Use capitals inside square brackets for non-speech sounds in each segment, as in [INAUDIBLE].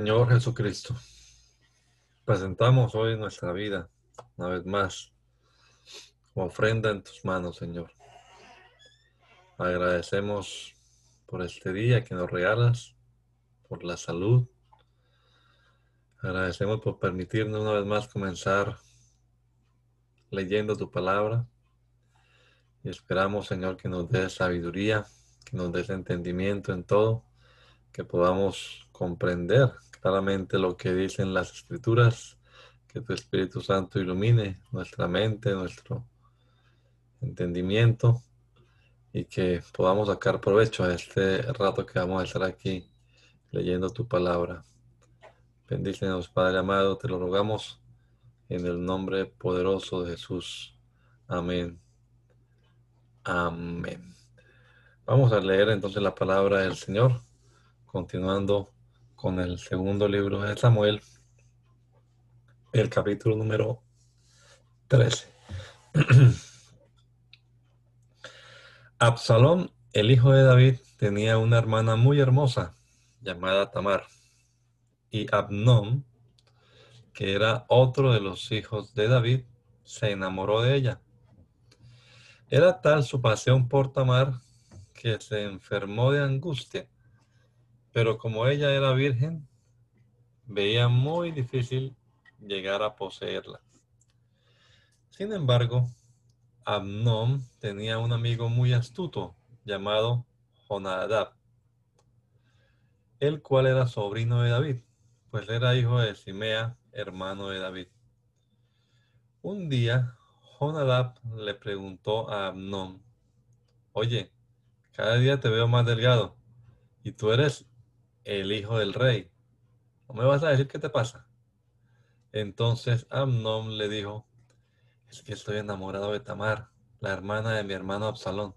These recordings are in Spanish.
Señor Jesucristo, presentamos hoy nuestra vida, una vez más, como ofrenda en tus manos, Señor. Agradecemos por este día que nos regalas, por la salud. Agradecemos por permitirnos una vez más comenzar leyendo tu palabra. Y esperamos, Señor, que nos des sabiduría, que nos des entendimiento en todo, que podamos comprender claramente lo que dicen las escrituras, que tu Espíritu Santo ilumine nuestra mente, nuestro entendimiento y que podamos sacar provecho a este rato que vamos a estar aquí leyendo tu palabra. Bendícenos, Padre amado, te lo rogamos en el nombre poderoso de Jesús. Amén. Amén. Vamos a leer entonces la palabra del Señor, continuando con el segundo libro de Samuel, el capítulo número 13. [CLEARS THROAT] Absalón, el hijo de David, tenía una hermana muy hermosa llamada Tamar, y Abnón, que era otro de los hijos de David, se enamoró de ella. Era tal su pasión por Tamar que se enfermó de angustia pero como ella era virgen, veía muy difícil llegar a poseerla. Sin embargo, Amnón tenía un amigo muy astuto llamado Jonadab, el cual era sobrino de David, pues era hijo de Simea, hermano de David. Un día, Jonadab le preguntó a Amnón, oye, cada día te veo más delgado, y tú eres el hijo del rey. ¿No me vas a decir qué te pasa? Entonces Amnón le dijo, es que estoy enamorado de Tamar, la hermana de mi hermano Absalón.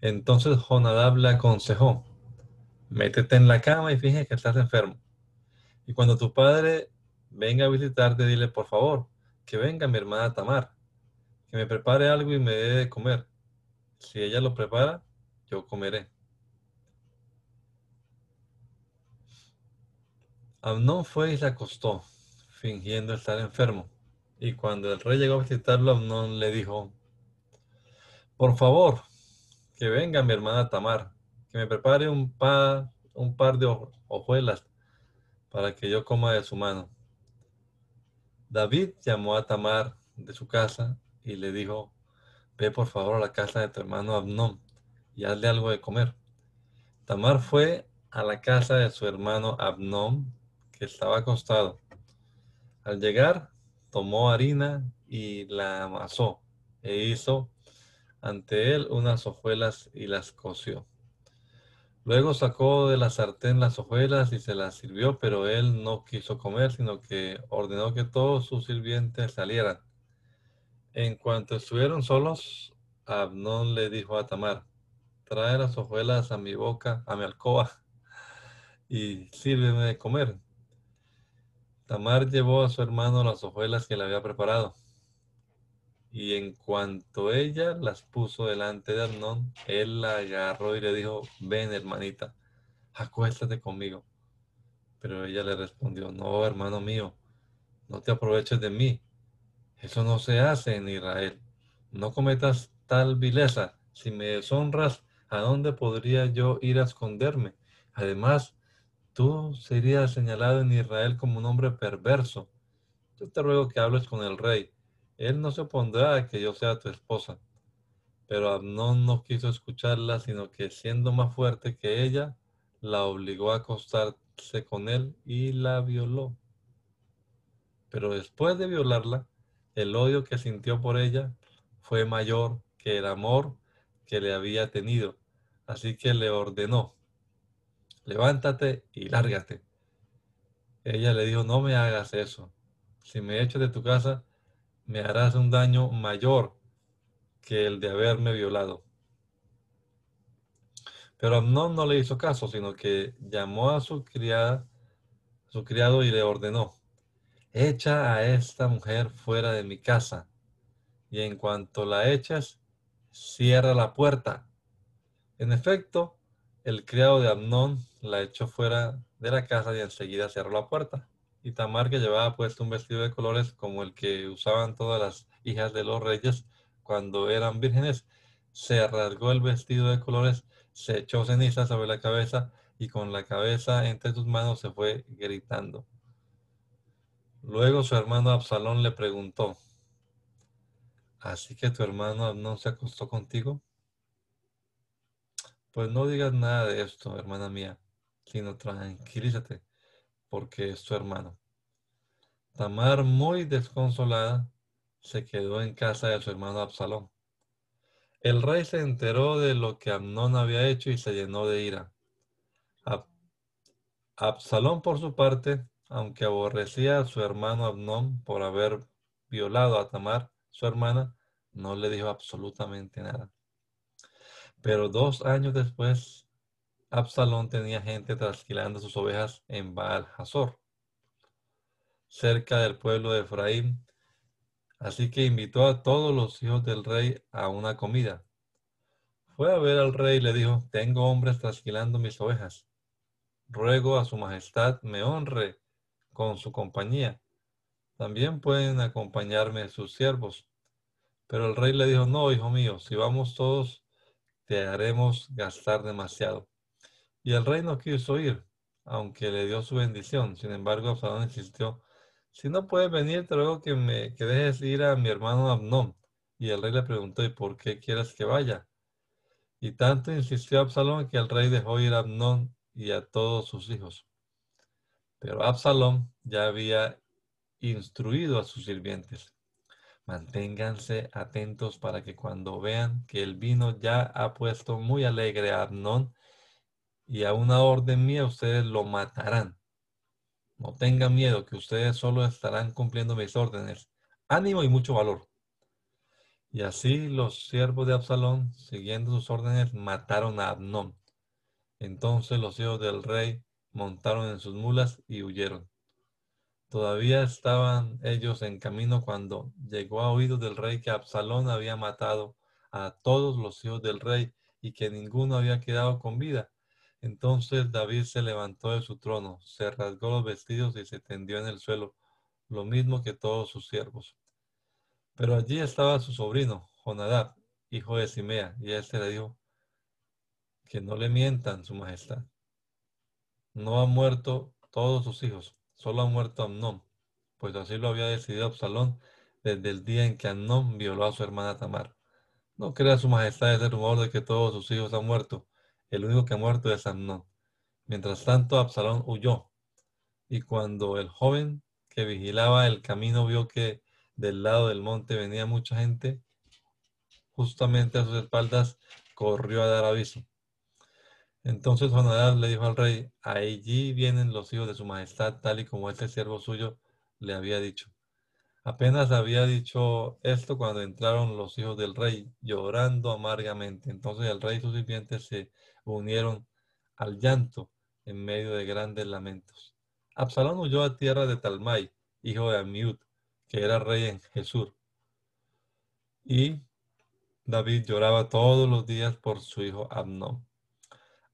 Entonces Jonadab le aconsejó, métete en la cama y fíjate que estás enfermo. Y cuando tu padre venga a visitarte, dile, por favor, que venga mi hermana Tamar, que me prepare algo y me dé de comer. Si ella lo prepara, yo comeré. Amnón fue y se acostó, fingiendo estar enfermo. Y cuando el rey llegó a visitarlo, Amnón le dijo, por favor, que venga mi hermana Tamar, que me prepare un par, un par de hojuelas para que yo coma de su mano. David llamó a Tamar de su casa y le dijo, ve por favor a la casa de tu hermano Amnón y hazle algo de comer. Tamar fue a la casa de su hermano Abnón estaba acostado. Al llegar, tomó harina y la amasó e hizo ante él unas hojuelas y las coció. Luego sacó de la sartén las hojuelas y se las sirvió, pero él no quiso comer, sino que ordenó que todos sus sirvientes salieran. En cuanto estuvieron solos, Abnón le dijo a Tamar, trae las hojuelas a mi boca, a mi alcoba, y sírveme de comer. Tamar llevó a su hermano las hojuelas que le había preparado. Y en cuanto ella las puso delante de Arnón, él la agarró y le dijo, ven hermanita, acuéstate conmigo. Pero ella le respondió, no, hermano mío, no te aproveches de mí. Eso no se hace en Israel. No cometas tal vileza. Si me deshonras, ¿a dónde podría yo ir a esconderme? Además, tú serías señalado en Israel como un hombre perverso. Yo te ruego que hables con el rey. Él no se opondrá a que yo sea tu esposa. Pero Abnón no quiso escucharla, sino que siendo más fuerte que ella, la obligó a acostarse con él y la violó. Pero después de violarla, el odio que sintió por ella fue mayor que el amor que le había tenido. Así que le ordenó, levántate y lárgate. Ella le dijo, no me hagas eso. Si me echas de tu casa, me harás un daño mayor que el de haberme violado. Pero Amnón no le hizo caso, sino que llamó a su criada, su criado y le ordenó, echa a esta mujer fuera de mi casa, y en cuanto la echas, cierra la puerta. En efecto, el criado de Amnón la echó fuera de la casa y enseguida cerró la puerta. Y Tamar, que llevaba puesto un vestido de colores como el que usaban todas las hijas de los reyes cuando eran vírgenes, se rasgó el vestido de colores se echó ceniza sobre la cabeza y con la cabeza entre sus manos se fue gritando. Luego su hermano Absalón le preguntó, ¿así que tu hermano no se acostó contigo? Pues no digas nada de esto, hermana mía, sino tranquilízate, porque es tu hermano. Tamar, muy desconsolada, se quedó en casa de su hermano Absalón. El rey se enteró de lo que Amnón había hecho y se llenó de ira. Absalón, por su parte, aunque aborrecía a su hermano Amnón por haber violado a Tamar, su hermana, no le dijo absolutamente nada. Pero dos años después, Absalón tenía gente trasquilando sus ovejas en Baal Hazor, cerca del pueblo de Efraín, Así que invitó a todos los hijos del rey a una comida. Fue a ver al rey y le dijo, tengo hombres trasquilando mis ovejas. Ruego a su majestad me honre con su compañía. También pueden acompañarme sus siervos. Pero el rey le dijo, no, hijo mío, si vamos todos, te haremos gastar demasiado. Y el rey no quiso ir, aunque le dio su bendición. Sin embargo, Absalón insistió, si no puedes venir, te ruego que me que dejes ir a mi hermano Abnón. Y el rey le preguntó, ¿y por qué quieres que vaya? Y tanto insistió Absalón que el rey dejó ir a Abnón y a todos sus hijos. Pero Absalón ya había instruido a sus sirvientes. Manténganse atentos para que cuando vean que el vino ya ha puesto muy alegre a Abnón y a una orden mía, ustedes lo matarán. No tengan miedo, que ustedes solo estarán cumpliendo mis órdenes. Ánimo y mucho valor. Y así los siervos de Absalón, siguiendo sus órdenes, mataron a Abnón. Entonces los hijos del rey montaron en sus mulas y huyeron. Todavía estaban ellos en camino cuando llegó a oídos del rey que Absalón había matado a todos los hijos del rey y que ninguno había quedado con vida. Entonces David se levantó de su trono, se rasgó los vestidos y se tendió en el suelo, lo mismo que todos sus siervos. Pero allí estaba su sobrino, Jonadab, hijo de Simea, y éste le dijo, que no le mientan, su majestad. No han muerto todos sus hijos, solo ha muerto Amnón, pues así lo había decidido Absalón desde el día en que Amnón violó a su hermana Tamar. No crea su majestad ese rumor de que todos sus hijos han muerto el único que ha muerto es Amnón. Mientras tanto, Absalón huyó. Y cuando el joven que vigilaba el camino vio que del lado del monte venía mucha gente, justamente a sus espaldas corrió a dar aviso. Entonces Jonadab le dijo al rey, allí vienen los hijos de su majestad, tal y como este siervo suyo le había dicho. Apenas había dicho esto cuando entraron los hijos del rey, llorando amargamente. Entonces el rey y se unieron al llanto en medio de grandes lamentos. Absalón huyó a tierra de Talmai, hijo de Amiud, que era rey en Jesús. Y David lloraba todos los días por su hijo Abnón.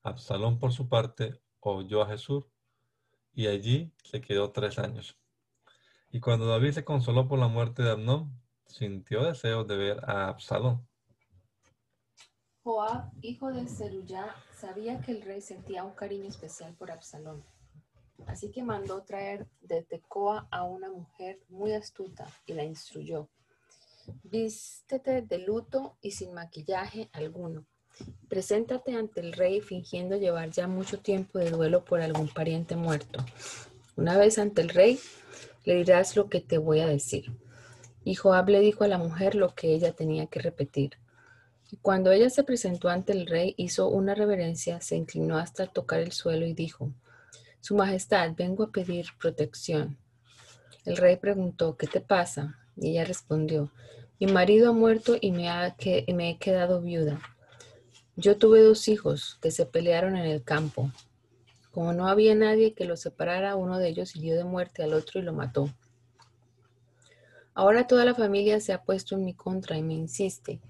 Absalón, por su parte, oyó a Jesús y allí se quedó tres años. Y cuando David se consoló por la muerte de Abnón, sintió deseo de ver a Absalón. Joab, hijo de Zeruyá, sabía que el rey sentía un cariño especial por Absalón. Así que mandó traer de Tecoa a una mujer muy astuta y la instruyó. Vístete de luto y sin maquillaje alguno. Preséntate ante el rey fingiendo llevar ya mucho tiempo de duelo por algún pariente muerto. Una vez ante el rey, le dirás lo que te voy a decir. Y Joab le dijo a la mujer lo que ella tenía que repetir. Cuando ella se presentó ante el rey, hizo una reverencia, se inclinó hasta tocar el suelo y dijo, Su Majestad, vengo a pedir protección. El rey preguntó, ¿qué te pasa? Y ella respondió, mi marido ha muerto y me, ha que, me he quedado viuda. Yo tuve dos hijos que se pelearon en el campo. Como no había nadie que los separara, uno de ellos hirió de muerte al otro y lo mató. Ahora toda la familia se ha puesto en mi contra y me insiste.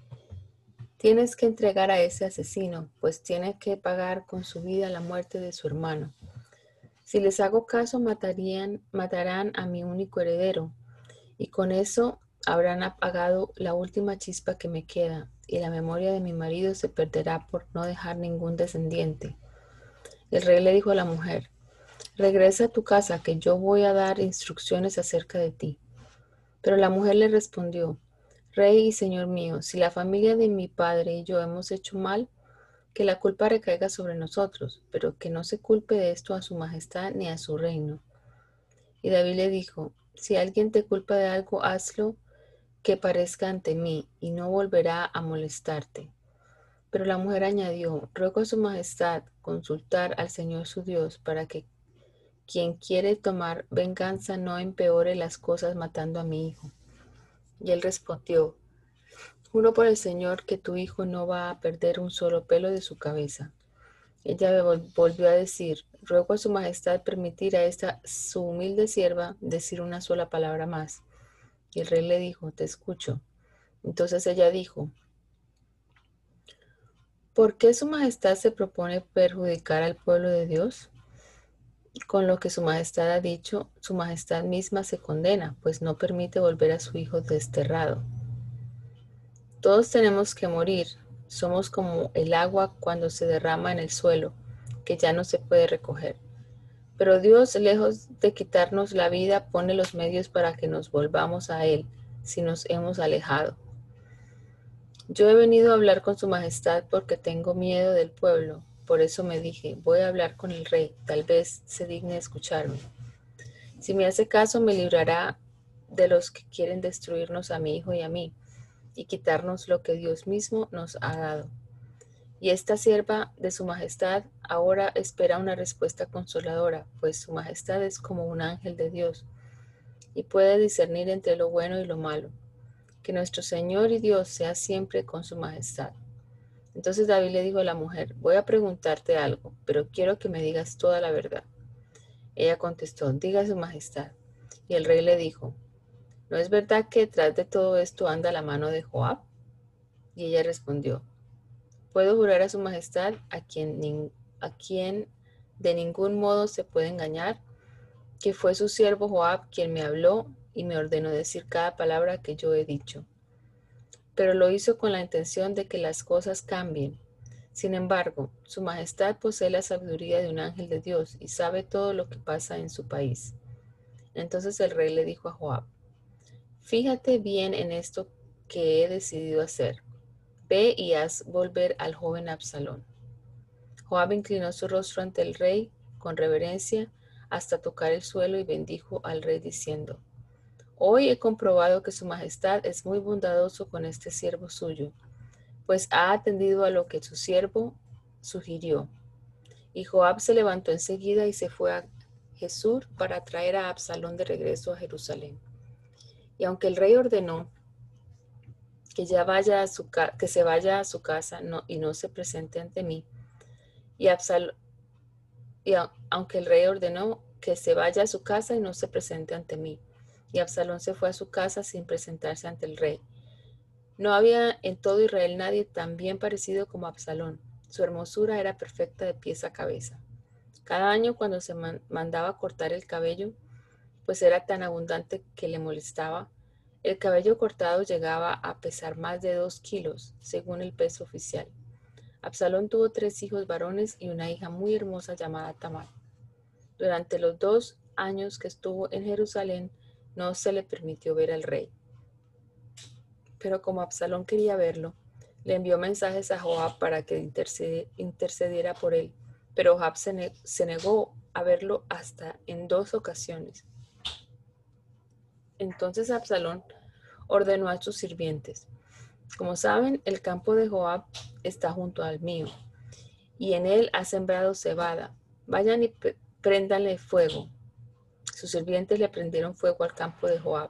Tienes que entregar a ese asesino, pues tiene que pagar con su vida la muerte de su hermano. Si les hago caso, matarían, matarán a mi único heredero, y con eso habrán apagado la última chispa que me queda, y la memoria de mi marido se perderá por no dejar ningún descendiente. El rey le dijo a la mujer, regresa a tu casa, que yo voy a dar instrucciones acerca de ti. Pero la mujer le respondió, Rey y Señor mío, si la familia de mi padre y yo hemos hecho mal, que la culpa recaiga sobre nosotros, pero que no se culpe de esto a su majestad ni a su reino. Y David le dijo, si alguien te culpa de algo, hazlo que parezca ante mí, y no volverá a molestarte. Pero la mujer añadió, ruego a su majestad consultar al Señor su Dios para que quien quiere tomar venganza no empeore las cosas matando a mi hijo. Y él respondió, Juro por el Señor que tu hijo no va a perder un solo pelo de su cabeza. Ella volvió a decir, ruego a su majestad permitir a esta su humilde sierva decir una sola palabra más. Y el rey le dijo, te escucho. Entonces ella dijo, ¿por qué su majestad se propone perjudicar al pueblo de Dios? Con lo que su majestad ha dicho, su majestad misma se condena, pues no permite volver a su hijo desterrado. Todos tenemos que morir. Somos como el agua cuando se derrama en el suelo, que ya no se puede recoger. Pero Dios, lejos de quitarnos la vida, pone los medios para que nos volvamos a Él si nos hemos alejado. Yo he venido a hablar con Su Majestad porque tengo miedo del pueblo, por eso me dije, voy a hablar con el rey, tal vez se digne escucharme. Si me hace caso, me librará de los que quieren destruirnos a mi hijo y a mí, y quitarnos lo que Dios mismo nos ha dado. Y esta sierva de su majestad ahora espera una respuesta consoladora, pues su majestad es como un ángel de Dios y puede discernir entre lo bueno y lo malo. Que nuestro Señor y Dios sea siempre con su majestad. Entonces David le dijo a la mujer, voy a preguntarte algo, pero quiero que me digas toda la verdad. Ella contestó, diga su majestad. Y el rey le dijo, ¿no es verdad que detrás de todo esto anda la mano de Joab? Y ella respondió, puedo jurar a su majestad a quien, a quien de ningún modo se puede engañar, que fue su siervo Joab quien me habló y me ordenó decir cada palabra que yo he dicho pero lo hizo con la intención de que las cosas cambien. Sin embargo, Su Majestad posee la sabiduría de un ángel de Dios y sabe todo lo que pasa en su país. Entonces el rey le dijo a Joab, fíjate bien en esto que he decidido hacer. Ve y haz volver al joven Absalón. Joab inclinó su rostro ante el rey con reverencia hasta tocar el suelo y bendijo al rey diciendo, Hoy he comprobado que Su Majestad es muy bondadoso con este siervo suyo, pues ha atendido a lo que su siervo sugirió. Y Joab se levantó enseguida y se fue a Jesús para traer a Absalón de regreso a Jerusalén. Y aunque el rey ordenó que ya vaya a su que se vaya a su casa y no se presente ante mí, y, y aunque el rey ordenó que se vaya a su casa y no se presente ante mí, y Absalón se fue a su casa sin presentarse ante el rey. No había en todo Israel nadie tan bien parecido como Absalón. Su hermosura era perfecta de pies a cabeza. Cada año cuando se mandaba cortar el cabello, pues era tan abundante que le molestaba, el cabello cortado llegaba a pesar más de dos kilos, según el peso oficial. Absalón tuvo tres hijos varones y una hija muy hermosa llamada Tamar. Durante los dos años que estuvo en Jerusalén, no se le permitió ver al rey. Pero como Absalón quería verlo, le envió mensajes a Joab para que intercediera por él. Pero Joab se, negó a verlo hasta en dos ocasiones. Entonces Absalón ordenó a sus sirvientes, Como saben, el campo de Joab está junto al mío, y en él ha sembrado cebada. Vayan y préndanle fuego. Sus sirvientes le prendieron fuego al campo de Joab.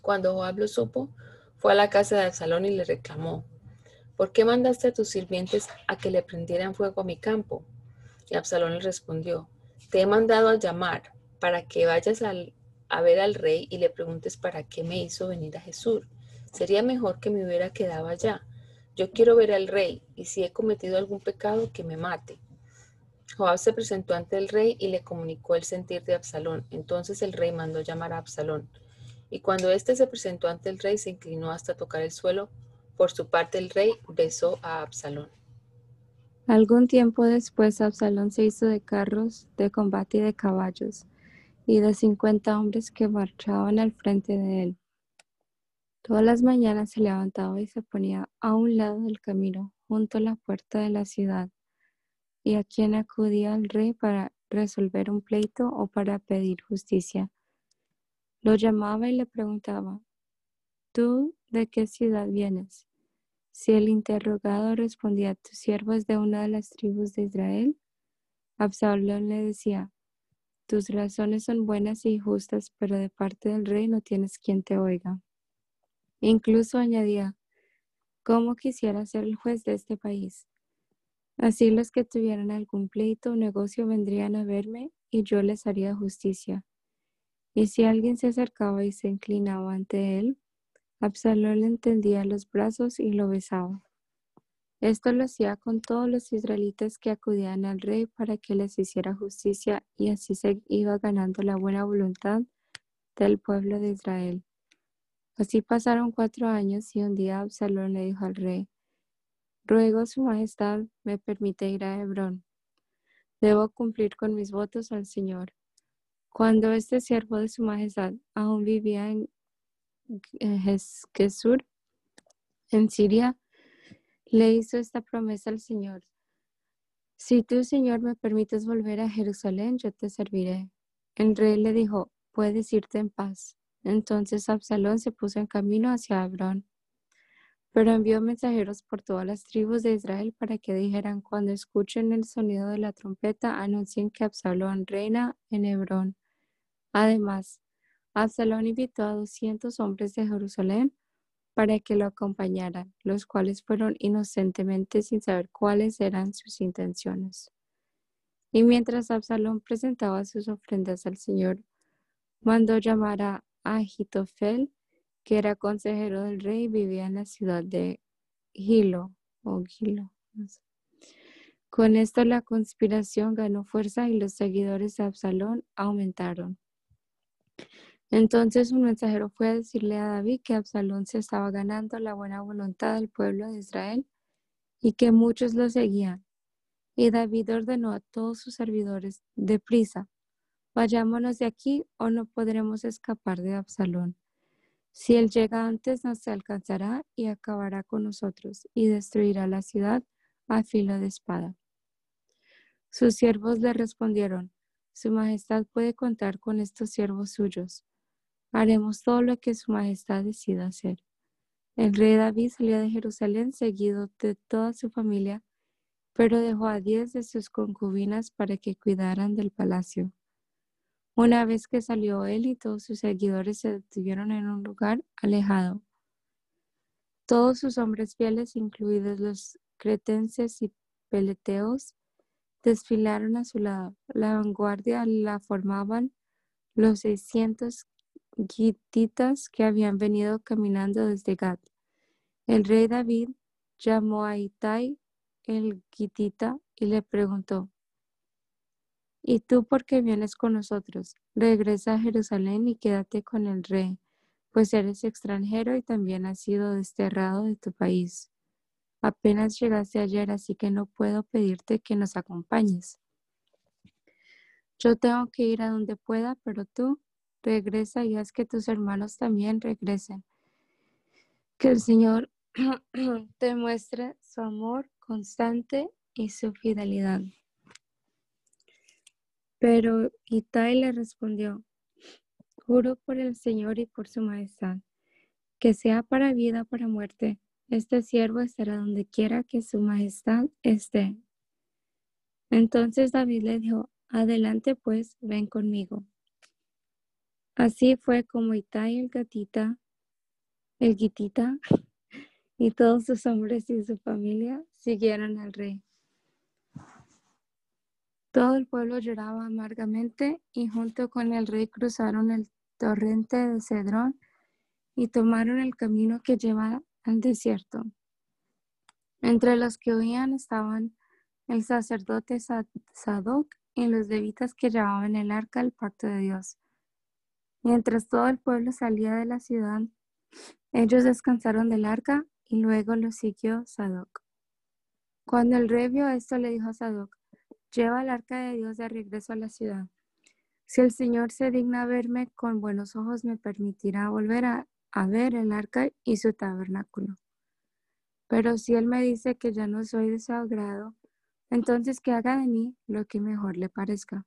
Cuando Joab lo supo, fue a la casa de Absalón y le reclamó, ¿por qué mandaste a tus sirvientes a que le prendieran fuego a mi campo? Y Absalón le respondió, te he mandado a llamar para que vayas a ver al rey y le preguntes para qué me hizo venir a Jesús. Sería mejor que me hubiera quedado allá. Yo quiero ver al rey y si he cometido algún pecado, que me mate. Joab se presentó ante el rey y le comunicó el sentir de Absalón. Entonces el rey mandó llamar a Absalón. Y cuando éste se presentó ante el rey, se inclinó hasta tocar el suelo. Por su parte, el rey besó a Absalón. Algún tiempo después, Absalón se hizo de carros de combate y de caballos, y de cincuenta hombres que marchaban al frente de él. Todas las mañanas se levantaba y se ponía a un lado del camino, junto a la puerta de la ciudad, y a quien acudía al rey para resolver un pleito o para pedir justicia. Lo llamaba y le preguntaba, ¿tú de qué ciudad vienes? Si el interrogado respondía, tu siervo es de una de las tribus de Israel, Absalón le decía, tus razones son buenas y justas, pero de parte del rey no tienes quien te oiga. Incluso añadía, ¿cómo quisiera ser el juez de este país? Así los que tuvieran algún pleito o negocio vendrían a verme y yo les haría justicia. Y si alguien se acercaba y se inclinaba ante él, Absalón le entendía los brazos y lo besaba. Esto lo hacía con todos los israelitas que acudían al rey para que les hiciera justicia y así se iba ganando la buena voluntad del pueblo de Israel. Así pasaron cuatro años y un día Absalón le dijo al rey, Ruego su majestad me permite ir a Hebrón. Debo cumplir con mis votos al Señor. Cuando este siervo de su majestad aún vivía en Gesur, en Siria, le hizo esta promesa al Señor. Si tú, Señor, me permites volver a Jerusalén, yo te serviré. El rey le dijo, puedes irte en paz. Entonces Absalón se puso en camino hacia Hebrón. Pero envió mensajeros por todas las tribus de Israel para que dijeran, cuando escuchen el sonido de la trompeta, anuncien que Absalón reina en Hebrón. Además, Absalón invitó a doscientos hombres de Jerusalén para que lo acompañaran, los cuales fueron inocentemente sin saber cuáles eran sus intenciones. Y mientras Absalón presentaba sus ofrendas al Señor, mandó llamar a Agitofel, que era consejero del rey y vivía en la ciudad de Gilo o Gilo. Con esto la conspiración ganó fuerza y los seguidores de Absalón aumentaron. Entonces un mensajero fue a decirle a David que Absalón se estaba ganando la buena voluntad del pueblo de Israel y que muchos lo seguían. Y David ordenó a todos sus servidores, deprisa, vayámonos de aquí o no podremos escapar de Absalón. Si él llega antes, nos alcanzará y acabará con nosotros y destruirá la ciudad a filo de espada. Sus siervos le respondieron, Su Majestad puede contar con estos siervos suyos Haremos todo lo que Su Majestad decida hacer. El rey David salió de Jerusalén seguido de toda su familia, pero dejó a diez de sus concubinas para que cuidaran del palacio. Una vez que salió él y todos sus seguidores se detuvieron en un lugar alejado. Todos sus hombres fieles, incluidos los cretenses y peleteos, desfilaron a su lado. La vanguardia la formaban los seiscientos gititas que habían venido caminando desde Gad. El rey David llamó a Itai el gitita y le preguntó, ¿Y tú por qué vienes con nosotros? Regresa a Jerusalén y quédate con el rey, pues eres extranjero y también has sido desterrado de tu país. Apenas llegaste ayer, así que no puedo pedirte que nos acompañes. Yo tengo que ir a donde pueda, pero tú regresa y haz que tus hermanos también regresen. Que el Señor [CLEARS THROAT] te muestre su amor constante y su fidelidad. Pero Itai le respondió, juro por el Señor y por su majestad, que sea para vida o para muerte, este siervo estará donde quiera que su majestad esté. Entonces David le dijo, adelante pues, ven conmigo. Así fue como Itai el gatita, el guitita [LAUGHS] y todos sus hombres y su familia siguieron al rey. Todo el pueblo lloraba amargamente y junto con el rey cruzaron el torrente de Cedrón y tomaron el camino que lleva al desierto. Entre los que oían estaban el sacerdote Sadoc y los levitas que llevaban el arca del pacto de Dios. Mientras todo el pueblo salía de la ciudad, ellos descansaron del arca y luego lo siguió Sadoc. Cuando el rey vio esto, le dijo a Sadoc, lleva el arca de Dios de regreso a la ciudad. Si el Señor se digna verme con buenos ojos, me permitirá volver a, ver el arca y su tabernáculo. Pero si él me dice que ya no soy de su agrado, entonces que haga de mí lo que mejor le parezca.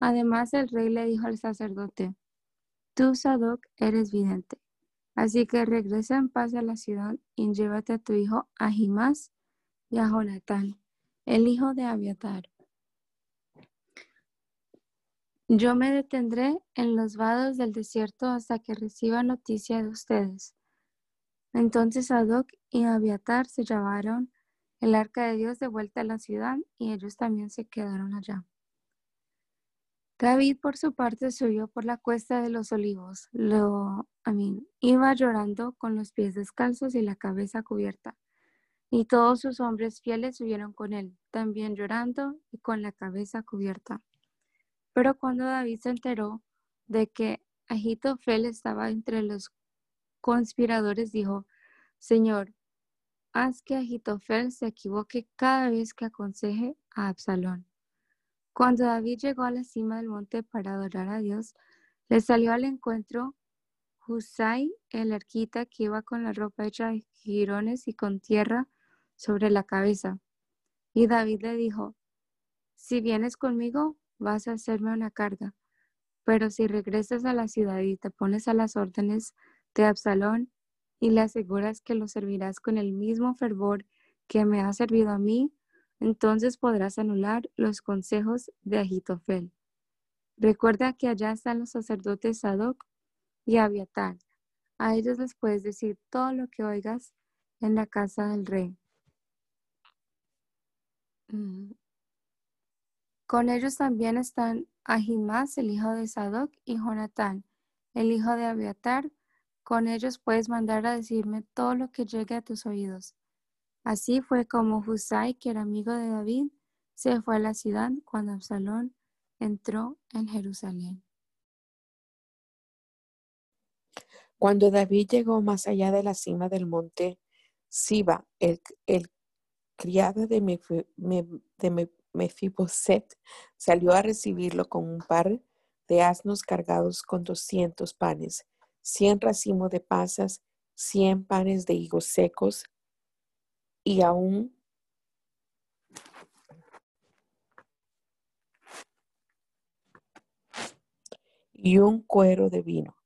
Además el rey le dijo al sacerdote, Tú, Sadoc, eres vidente. Así que regresa en paz a la ciudad y llévate a tu hijo Ahimás y a Jonatán, el hijo de Abiatar. Yo me detendré en los vados del desierto hasta que reciba noticia de ustedes. Entonces Sadoc y Abiatar se llevaron el arca de Dios de vuelta a la ciudad y ellos también se quedaron allá. David, por su parte, subió por la cuesta de los olivos. Lo, a iba llorando con los pies descalzos y la cabeza cubierta. Y todos sus hombres fieles subieron con él, también llorando y con la cabeza cubierta. Pero cuando David se enteró de que Ahitofel estaba entre los conspiradores, dijo, Señor, haz que Ahitofel se equivoque cada vez que aconseje a Absalón. Cuando David llegó a la cima del monte para adorar a Dios, le salió al encuentro Husai, el arquita que iba con la ropa hecha de jirones y con tierra sobre la cabeza. Y David le dijo, si vienes conmigo, vas a hacerme una carga, pero si regresas a la ciudad y te pones a las órdenes de Absalón y le aseguras que lo servirás con el mismo fervor que me ha servido a mí, entonces podrás anular los consejos de Agitofel. Recuerda que allá están los sacerdotes Sadoc y Abiatar. A ellos les puedes decir todo lo que oigas en la casa del rey. Mm. Con ellos también están Ahimás, el hijo de Sadoc, y Jonatán, el hijo de Abiatar. Con ellos puedes mandar a decirme todo lo que llegue a tus oídos. Así fue como Husai, que era amigo de David, se fue a la ciudad cuando Absalón entró en Jerusalén. Cuando David llegó más allá de la cima del monte Siba, el, criado de, Mefiboset salió a recibirlo con un par de asnos cargados con doscientos panes, cien racimos de pasas, cien panes de higos secos, y aún y un cuero de vino.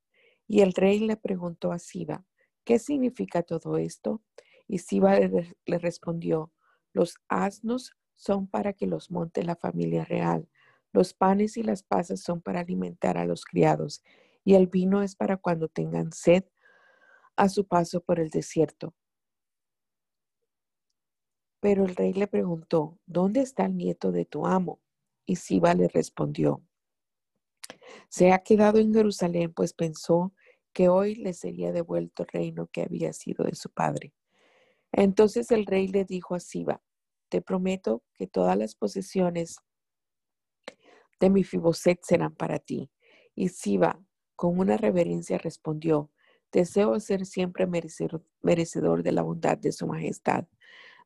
Y el rey le preguntó a Siba, ¿qué significa todo esto? Y Siba le respondió, los asnos son para que los monte la familia real, los panes y las pasas son para alimentar a los criados, y el vino es para cuando tengan sed a su paso por el desierto. Pero el rey le preguntó, ¿dónde está el nieto de tu amo? Y Siba le respondió, se ha quedado en Jerusalén, pues pensó que hoy le sería devuelto el reino que había sido de su padre. Entonces el rey le dijo a Siba, te prometo que todas las posesiones de mi Fiboset serán para ti. Y Siba, con una reverencia, respondió, deseo ser siempre merecedor, de la bondad de su majestad.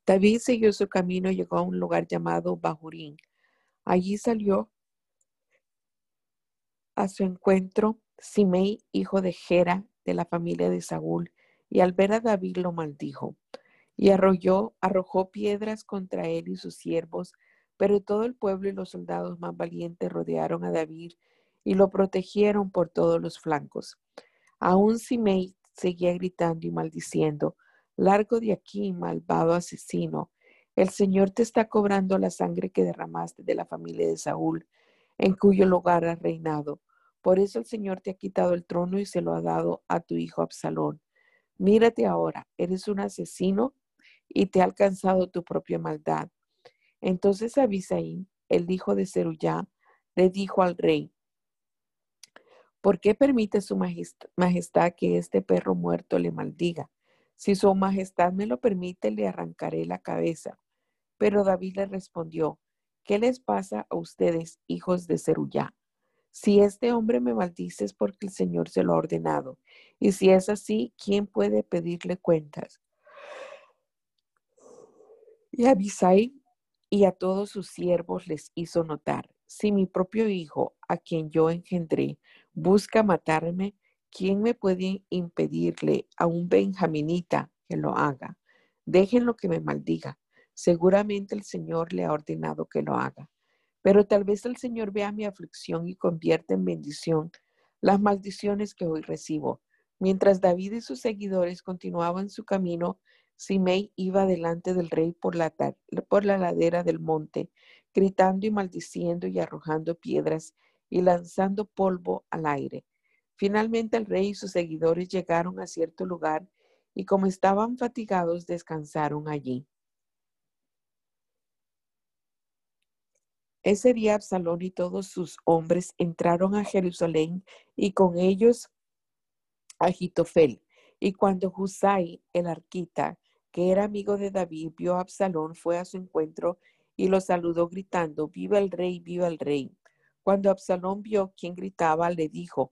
David siguió su camino y llegó a un lugar llamado Bahurín. Allí salió a su encuentro Simei, hijo de Gera, de la familia de Saúl, y al ver a David lo maldijo. Y arrolló, arrojó piedras contra él y sus siervos, pero todo el pueblo y los soldados más valientes rodearon a David y lo protegieron por todos los flancos. Aún Simei seguía gritando y maldiciendo, Largo de aquí, malvado asesino. El Señor te está cobrando la sangre que derramaste de la familia de Saúl, en cuyo lugar has reinado. Por eso el Señor te ha quitado el trono y se lo ha dado a tu hijo Absalón. Mírate ahora, eres un asesino y te ha alcanzado tu propia maldad. Entonces Abisaí, el hijo de Zerullá, le dijo al rey, ¿por qué permite su majestad que este perro muerto le maldiga? Si su majestad me lo permite, le arrancaré la cabeza. Pero David le respondió, ¿qué les pasa a ustedes, hijos de Zerullá? Si este hombre me maldice es porque el Señor se lo ha ordenado. Y si es así, ¿quién puede pedirle cuentas? Y Abisai y a todos sus siervos les hizo notar, si mi propio hijo, a quien yo engendré, busca matarme, ¿quién me puede impedirle a un benjaminita que lo haga? Déjenlo que me maldiga. Seguramente el Señor le ha ordenado que lo haga. Pero tal vez el Señor vea mi aflicción y convierta en bendición las maldiciones que hoy recibo. Mientras David y sus seguidores continuaban su camino, Simei iba delante del rey por la, ladera del monte, gritando y maldiciendo y arrojando piedras y lanzando polvo al aire. Finalmente el rey y sus seguidores llegaron a cierto lugar y como estaban fatigados descansaron allí. Ese día Absalón y todos sus hombres entraron a Jerusalén y con ellos a Jitofel. Y cuando Husai, el arquita, que era amigo de David, vio a Absalón, fue a su encuentro y lo saludó gritando, viva el rey, viva el rey. Cuando Absalón vio quién gritaba, le dijo,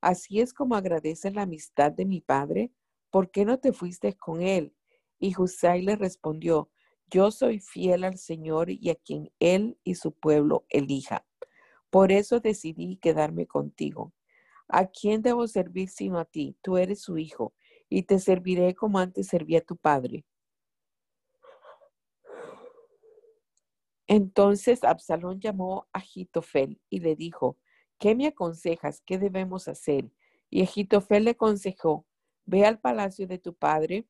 así es como agradeces la amistad de mi padre, ¿por qué no te fuiste con él? Y Husai le respondió, yo soy fiel al Señor y a quien Él y su pueblo elija. Por eso decidí quedarme contigo. ¿A quién debo servir sino a ti? Tú eres su hijo, y te serviré como antes servía a tu padre. Entonces Absalón llamó a Jitofel y le dijo, ¿qué me aconsejas? ¿Qué debemos hacer? Y Jitofel le aconsejó, ve al palacio de tu padre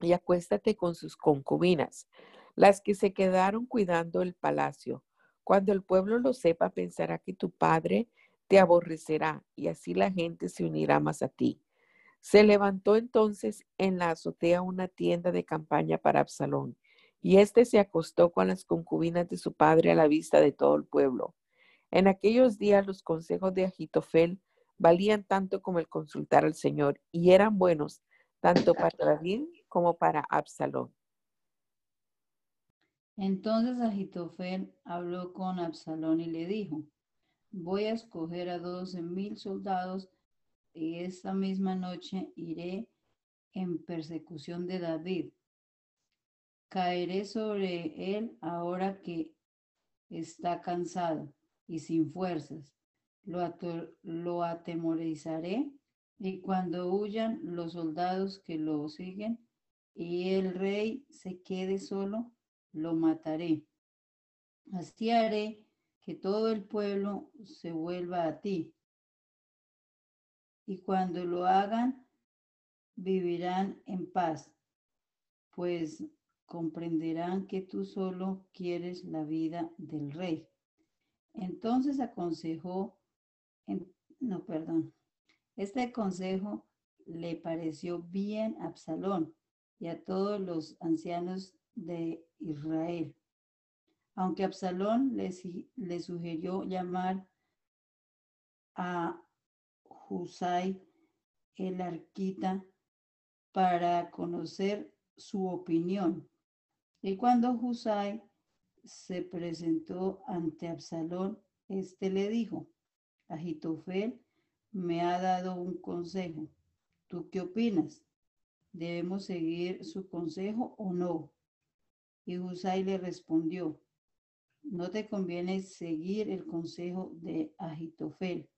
y acuéstate con sus concubinas, las que se quedaron cuidando el palacio. Cuando el pueblo lo sepa, pensará que tu padre te aborrecerá y así la gente se unirá más a ti. Se levantó entonces en la azotea una tienda de campaña para Absalón, y éste se acostó con las concubinas de su padre a la vista de todo el pueblo. En aquellos días los consejos de Agitofel valían tanto como el consultar al Señor, y eran buenos tanto para David como para Absalón. Entonces Agitofel habló con Absalón y le dijo, voy a escoger a doce mil soldados y esta misma noche iré en persecución de David. Caeré sobre él ahora que está cansado y sin fuerzas. Lo, lo atemorizaré y cuando huyan los soldados que lo siguen y el rey se quede solo, lo mataré. Así haré que todo el pueblo se vuelva a ti. Y cuando lo hagan, vivirán en paz, pues comprenderán que tú solo quieres la vida del rey. Entonces aconsejó, no, perdón, este consejo le pareció bien a Absalón y a todos los ancianos de Israel. Aunque Absalón le, sugirió llamar a Husay el arquita para conocer su opinión. Y cuando Husay se presentó ante Absalón, éste le dijo, Agitofel me ha dado un consejo. ¿Tú qué opinas? ¿Debemos seguir su consejo o no? Y Husay le respondió, no te conviene seguir el consejo de Agitofel.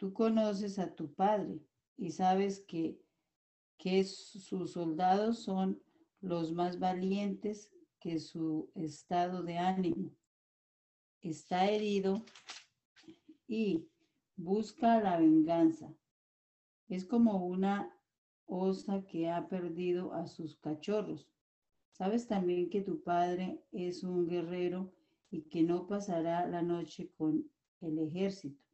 Tú conoces a tu padre y sabes que, que sus soldados son los más valientes que su estado de ánimo. Está herido y busca la venganza. Es como una osa que ha perdido a sus cachorros. Sabes también que tu padre es un guerrero y que no pasará la noche con el ejército.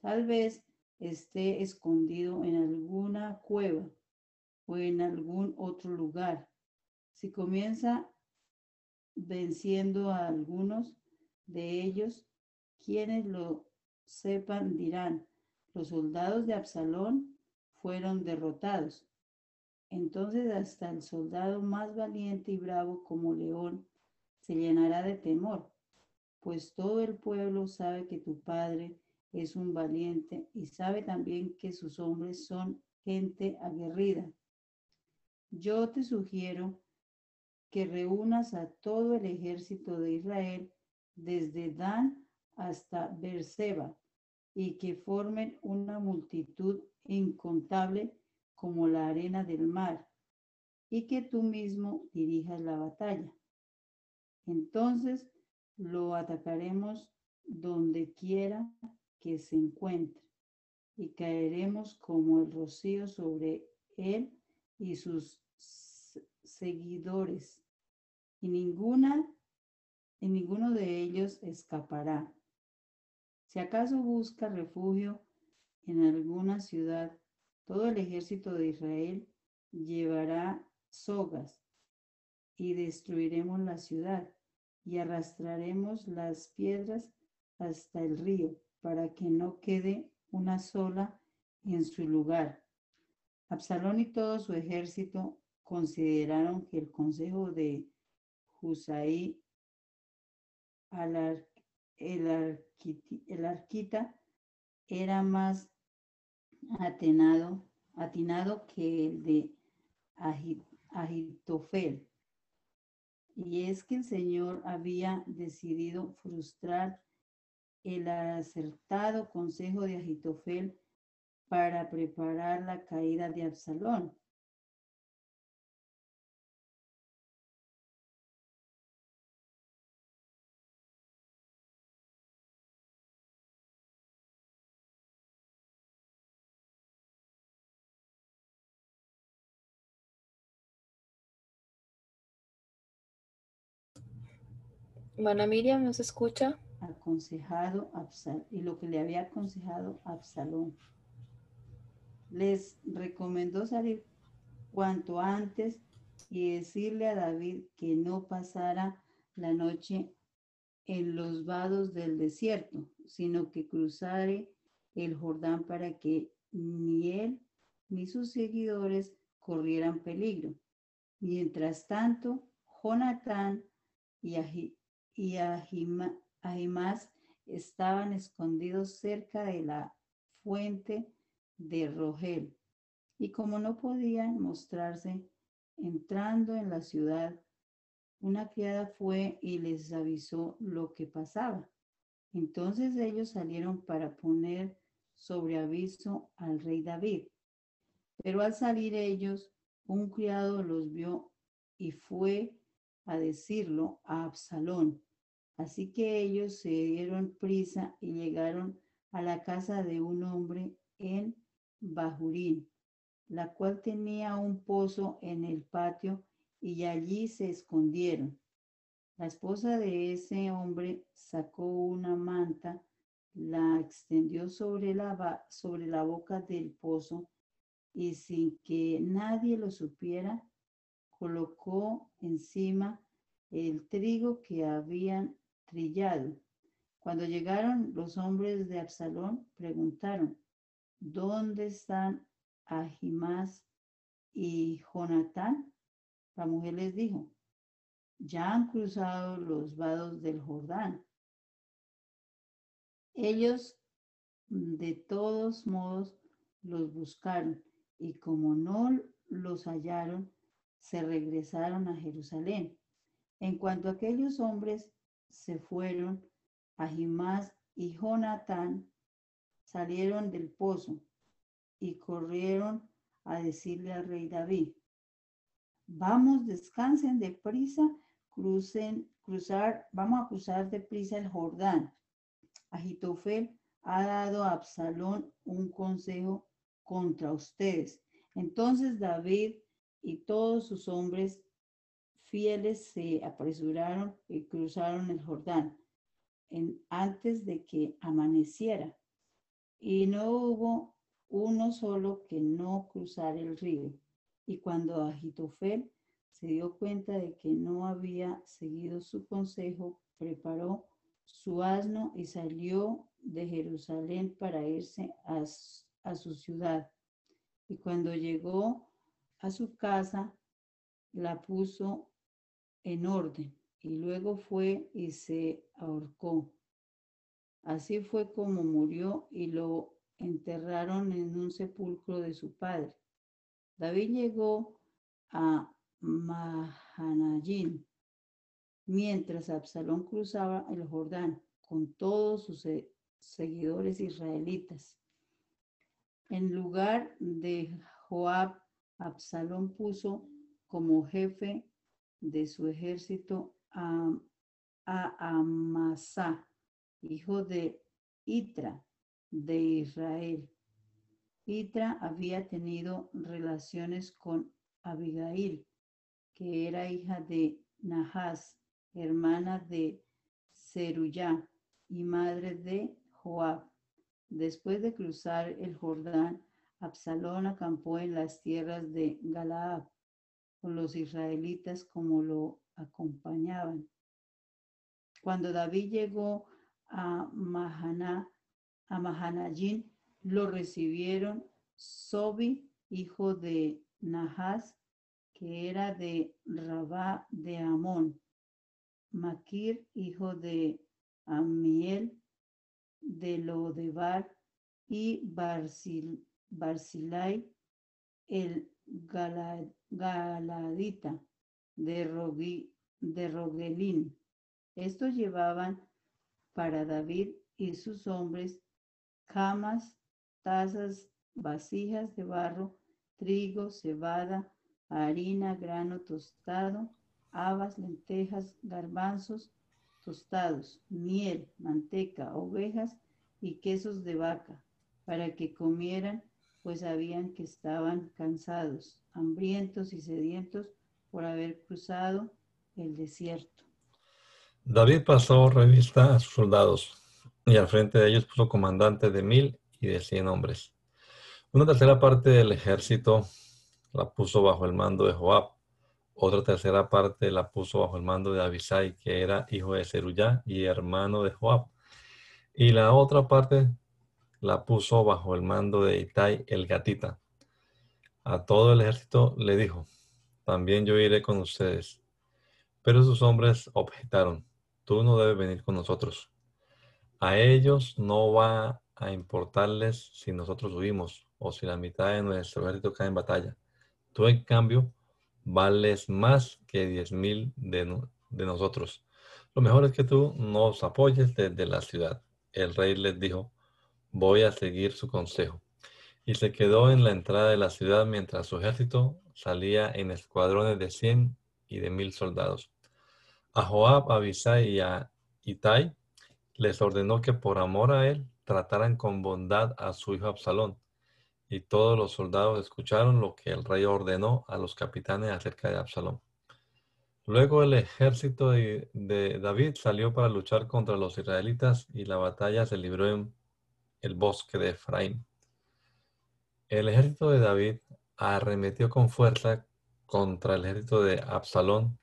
Tal vez esté escondido en alguna cueva o en algún otro lugar. Si comienza venciendo a algunos de ellos, quienes lo sepan dirán, los soldados de Absalón fueron derrotados. Entonces hasta el soldado más valiente y bravo como león se llenará de temor, pues todo el pueblo sabe que tu padre es un valiente y sabe también que sus hombres son gente aguerrida. Yo te sugiero que reúnas a todo el ejército de Israel desde Dan hasta Beerseba y que formen una multitud incontable como la arena del mar y que tú mismo dirijas la batalla. Entonces lo atacaremos donde quiera que se encuentre y caeremos como el rocío sobre él y sus seguidores y ninguna y ninguno de ellos escapará. Si acaso busca refugio en alguna ciudad, todo el ejército de Israel llevará sogas y destruiremos la ciudad y arrastraremos las piedras hasta el río para que no quede una sola en su lugar. Absalón y todo su ejército consideraron que el consejo de Husaí al el, el arquita era más atenado, atinado que el de Agitofel. Y es que el Señor había decidido frustrar el acertado consejo de Agitofel para preparar la caída de Absalón. Mana Miriam, ¿nos escucha? Aconsejado Absal y lo que le había aconsejado Absalón. Les recomendó salir cuanto antes y decirle a David que no pasara la noche en los vados del desierto, sino que cruzare el Jordán para que ni él ni sus seguidores corrieran peligro. Mientras tanto, Jonatán y, y Ahimás estaban escondidos cerca de la fuente de Rogel. Y como no podían mostrarse entrando en la ciudad, una criada fue y les avisó lo que pasaba. Entonces ellos salieron para poner sobre aviso al rey David. Pero al salir ellos, un criado los vio y fue a decirlo a Absalón. Así que ellos se dieron prisa y llegaron a la casa de un hombre en Bajurín, la cual tenía un pozo en el patio y allí se escondieron. La esposa de ese hombre sacó una manta, la extendió sobre la, sobre la boca del pozo y sin que nadie lo supiera, colocó encima el trigo que habían trillado. Cuando llegaron los hombres de Absalón, preguntaron, ¿dónde están Ahimás y Jonatán? La mujer les dijo, ya han cruzado los vados del Jordán. Ellos de todos modos los buscaron y como no los hallaron, se regresaron a Jerusalén. En cuanto a aquellos hombres se fueron, Ahimás y Jonatán salieron del pozo y corrieron a decirle al rey David, vamos, descansen de prisa, crucen, cruzar, vamos a cruzar de prisa el Jordán. Agitofel ha dado a Absalón un consejo contra ustedes. Entonces David y todos sus hombres fieles se apresuraron y cruzaron el Jordán en- antes de que amaneciera. Y no hubo uno solo que no cruzara el río. Y cuando Agitofel se dio cuenta de que no había seguido su consejo, preparó su asno y salió de Jerusalén para irse a, a su ciudad. Y cuando llegó a su casa, la puso en orden y luego fue y se ahorcó. Así fue como murió y lo enterraron en un sepulcro de su padre. David llegó a Mahanayim mientras Absalón cruzaba el Jordán con todos sus se- seguidores israelitas. En lugar de Joab, Absalón puso como jefe de su ejército a, a Amasá, hijo de Itra, de Israel. Itra había tenido relaciones con Abigail, que era hija de Nahas, hermana de Zeruyá y madre de Joab. Después de cruzar el Jordán, Absalón acampó en las tierras de Galaad los israelitas como lo acompañaban. Cuando David llegó a Mahaná, a Mahanayim, lo recibieron Sobi, hijo de Nahas, que era de Rabá de Amón, Maquir, hijo de Amiel, de Lodebar, y Barzil- Barzilai, el Gala- Galadita, de, Rogui- de Rogelín. Estos llevaban para David y sus hombres camas, tazas, vasijas de barro, trigo, cebada, harina, grano tostado, habas, lentejas, garbanzos tostados, miel, manteca, ovejas y quesos de vaca, para que comieran, pues sabían que estaban cansados, hambrientos y sedientos por haber cruzado el desierto. David pasó revista a sus soldados y al frente de ellos puso comandantes de mil y de cien hombres. Una tercera parte del ejército la puso bajo el mando de Joab. Otra tercera parte la puso bajo el mando de Abisai, que era hijo de Zeruyá y hermano de Joab. Y la otra parte la puso bajo el mando de Itai el Gatita. A todo el ejército le dijo, también yo iré con ustedes. Pero sus hombres objetaron, tú no debes venir con nosotros. A ellos no va a importarles si nosotros huimos o si la mitad de nuestro ejército cae en batalla. Tú, en cambio, vales más que diez mil de, de nosotros. Lo mejor es que tú nos apoyes desde la ciudad. El rey les dijo, voy a seguir su consejo. Y se quedó en la entrada de la ciudad mientras su ejército salía en escuadrones de cien y de mil soldados. A Joab, a Abisai y a Itai les ordenó que por amor a él trataran con bondad a su hijo Absalón. Y todos los soldados escucharon lo que el rey ordenó a los capitanes acerca de Absalón. Luego el ejército de, de David salió para luchar contra los israelitas y la batalla se libró en el bosque de Efraín. El ejército de David arremetió con fuerza contra el ejército de Absalón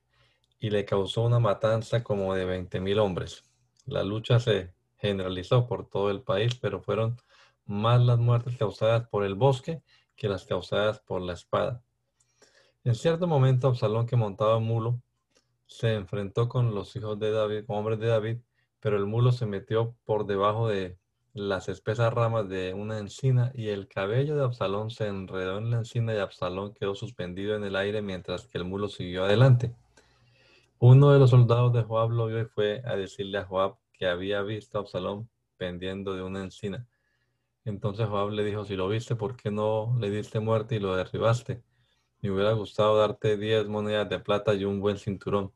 y le causó una matanza como de 20.000 hombres. La lucha se generalizó por todo el país, pero fueron más las muertes causadas por el bosque que las causadas por la espada. En cierto momento, Absalón, que montaba un mulo, se enfrentó con los hijos de David, hombres de David, pero el mulo se metió por debajo de las espesas ramas de una encina y el cabello de Absalón se enredó en la encina y Absalón quedó suspendido en el aire mientras que el mulo siguió adelante. Uno de los soldados de Joab lo vio y fue a decirle a Joab que había visto a Absalón pendiendo de una encina. Entonces Joab le dijo, si lo viste, ¿por qué no le diste muerte y lo derribaste? Me hubiera gustado darte diez monedas de plata y un buen cinturón.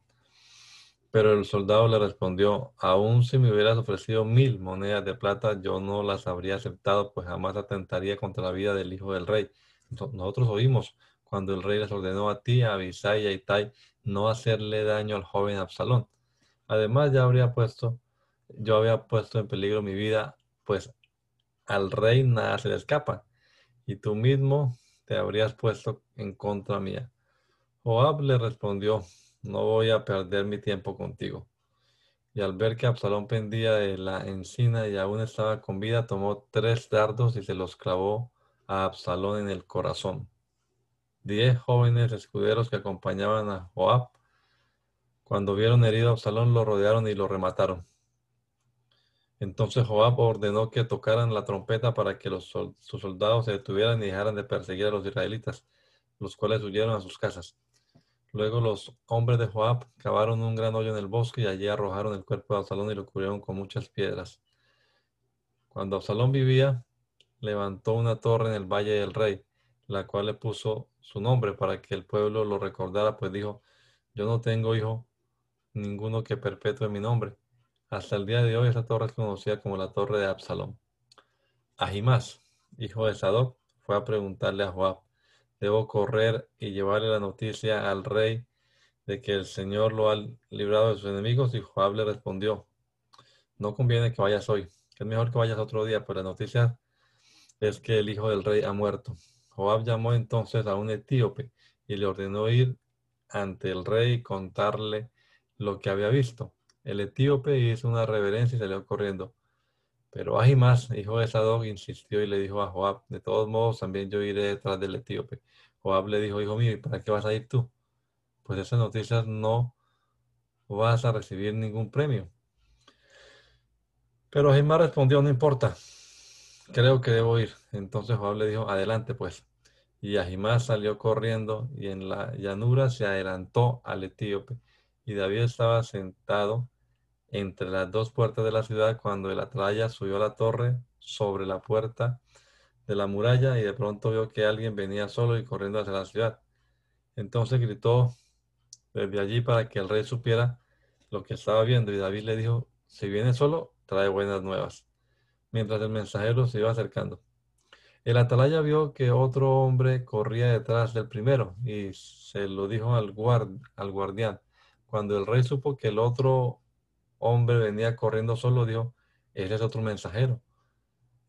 Pero el soldado le respondió, aun si me hubieras ofrecido mil monedas de plata, yo no las habría aceptado, pues jamás atentaría contra la vida del hijo del rey. No- Nosotros oímos cuando el rey les ordenó a ti, a Abisai y a Itai no hacerle daño al joven Absalón. Además, ya habría puesto, yo había puesto en peligro mi vida, pues al rey nada se le escapa, y tú mismo te habrías puesto en contra mía. Joab le respondió, no voy a perder mi tiempo contigo. Y al ver que Absalón pendía de la encina y aún estaba con vida, tomó tres dardos y se los clavó a Absalón en el corazón. Diez jóvenes escuderos que acompañaban a Joab, cuando vieron herido a Absalón, lo rodearon y lo remataron. Entonces Joab ordenó que tocaran la trompeta para que los sus soldados se detuvieran y dejaran de perseguir a los israelitas, los cuales huyeron a sus casas. Luego los hombres de Joab cavaron un gran hoyo en el bosque y allí arrojaron el cuerpo de Absalón y lo cubrieron con muchas piedras. Cuando Absalón vivía, levantó una torre en el valle del rey, la cual le puso su nombre para que el pueblo lo recordara, pues dijo, yo no tengo hijo ninguno que perpetúe mi nombre. Hasta el día de hoy esa torre es conocida como la torre de Absalón. Ahimás, hijo de Sadoc, fue a preguntarle a Joab, debo correr y llevarle la noticia al rey de que el Señor lo ha librado de sus enemigos. Y Joab le respondió, no conviene que vayas hoy, que es mejor que vayas otro día, pues la noticia es que el hijo del rey ha muerto. Joab llamó entonces a un etíope y le ordenó ir ante el rey y contarle lo que había visto. El etíope hizo una reverencia y salió corriendo. Pero Ahimás, hijo de Sadoc, insistió y le dijo a Joab, de todos modos también yo iré detrás del etíope. Joab le dijo, hijo mío, ¿y para qué vas a ir tú? Pues esas noticias no vas a recibir ningún premio. Pero Ahimás respondió, no importa, creo que debo ir. Entonces Joab le dijo, adelante pues. Y Ahimás salió corriendo y en la llanura se adelantó al etíope. Y David estaba sentado entre las dos puertas de la ciudad cuando el atalaya subió a la torre sobre la puerta de la muralla y de pronto vio que alguien venía solo y corriendo hacia la ciudad. Entonces gritó desde allí para que el rey supiera lo que estaba viendo y David le dijo, si viene solo, trae buenas nuevas. Mientras el mensajero se iba acercando. El atalaya vio que otro hombre corría detrás del primero y se lo dijo al, guard, al guardián. Cuando el rey supo que el otro hombre venía corriendo solo, dijo, ese es otro mensajero.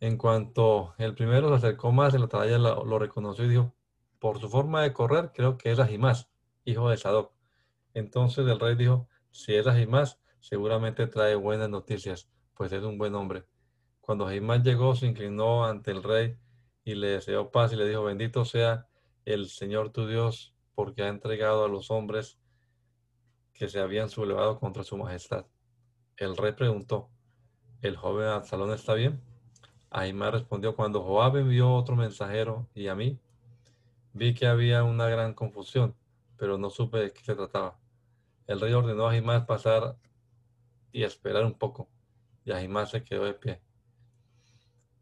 En cuanto el primero se acercó más, el atalaya lo, lo reconoció y dijo, por su forma de correr, creo que es Ahimás, hijo de Sadoc. Entonces el rey dijo, si es Ahimás, seguramente trae buenas noticias, pues es un buen hombre. Cuando Ahimás llegó, se inclinó ante el rey y le deseó paz y le dijo, bendito sea el Señor tu Dios, porque ha entregado a los hombres que se habían sublevado contra su majestad. El rey preguntó, ¿el joven Absalón está bien? Ahimás respondió, cuando Joab envió otro mensajero y a mí, vi que había una gran confusión, pero no supe de qué se trataba. El rey ordenó a Ahimás pasar y esperar un poco, y Ahimás se quedó de pie.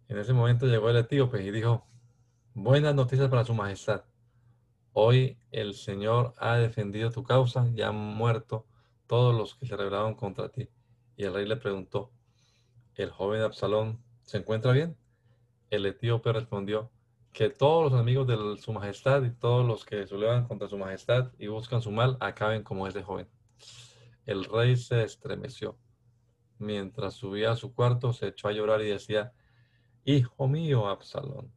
En ese momento llegó el etíope y dijo, buenas noticias para su majestad. Hoy el Señor ha defendido tu causa y han muerto todos los que se rebelaron contra ti. Y el rey le preguntó, ¿el joven Absalón se encuentra bien? El etíope respondió, que todos los enemigos de su majestad y todos los que sublevan contra su majestad y buscan su mal acaben como ese joven. El rey se estremeció. Mientras subía a su cuarto, se echó a llorar y decía, Hijo mío, Absalón,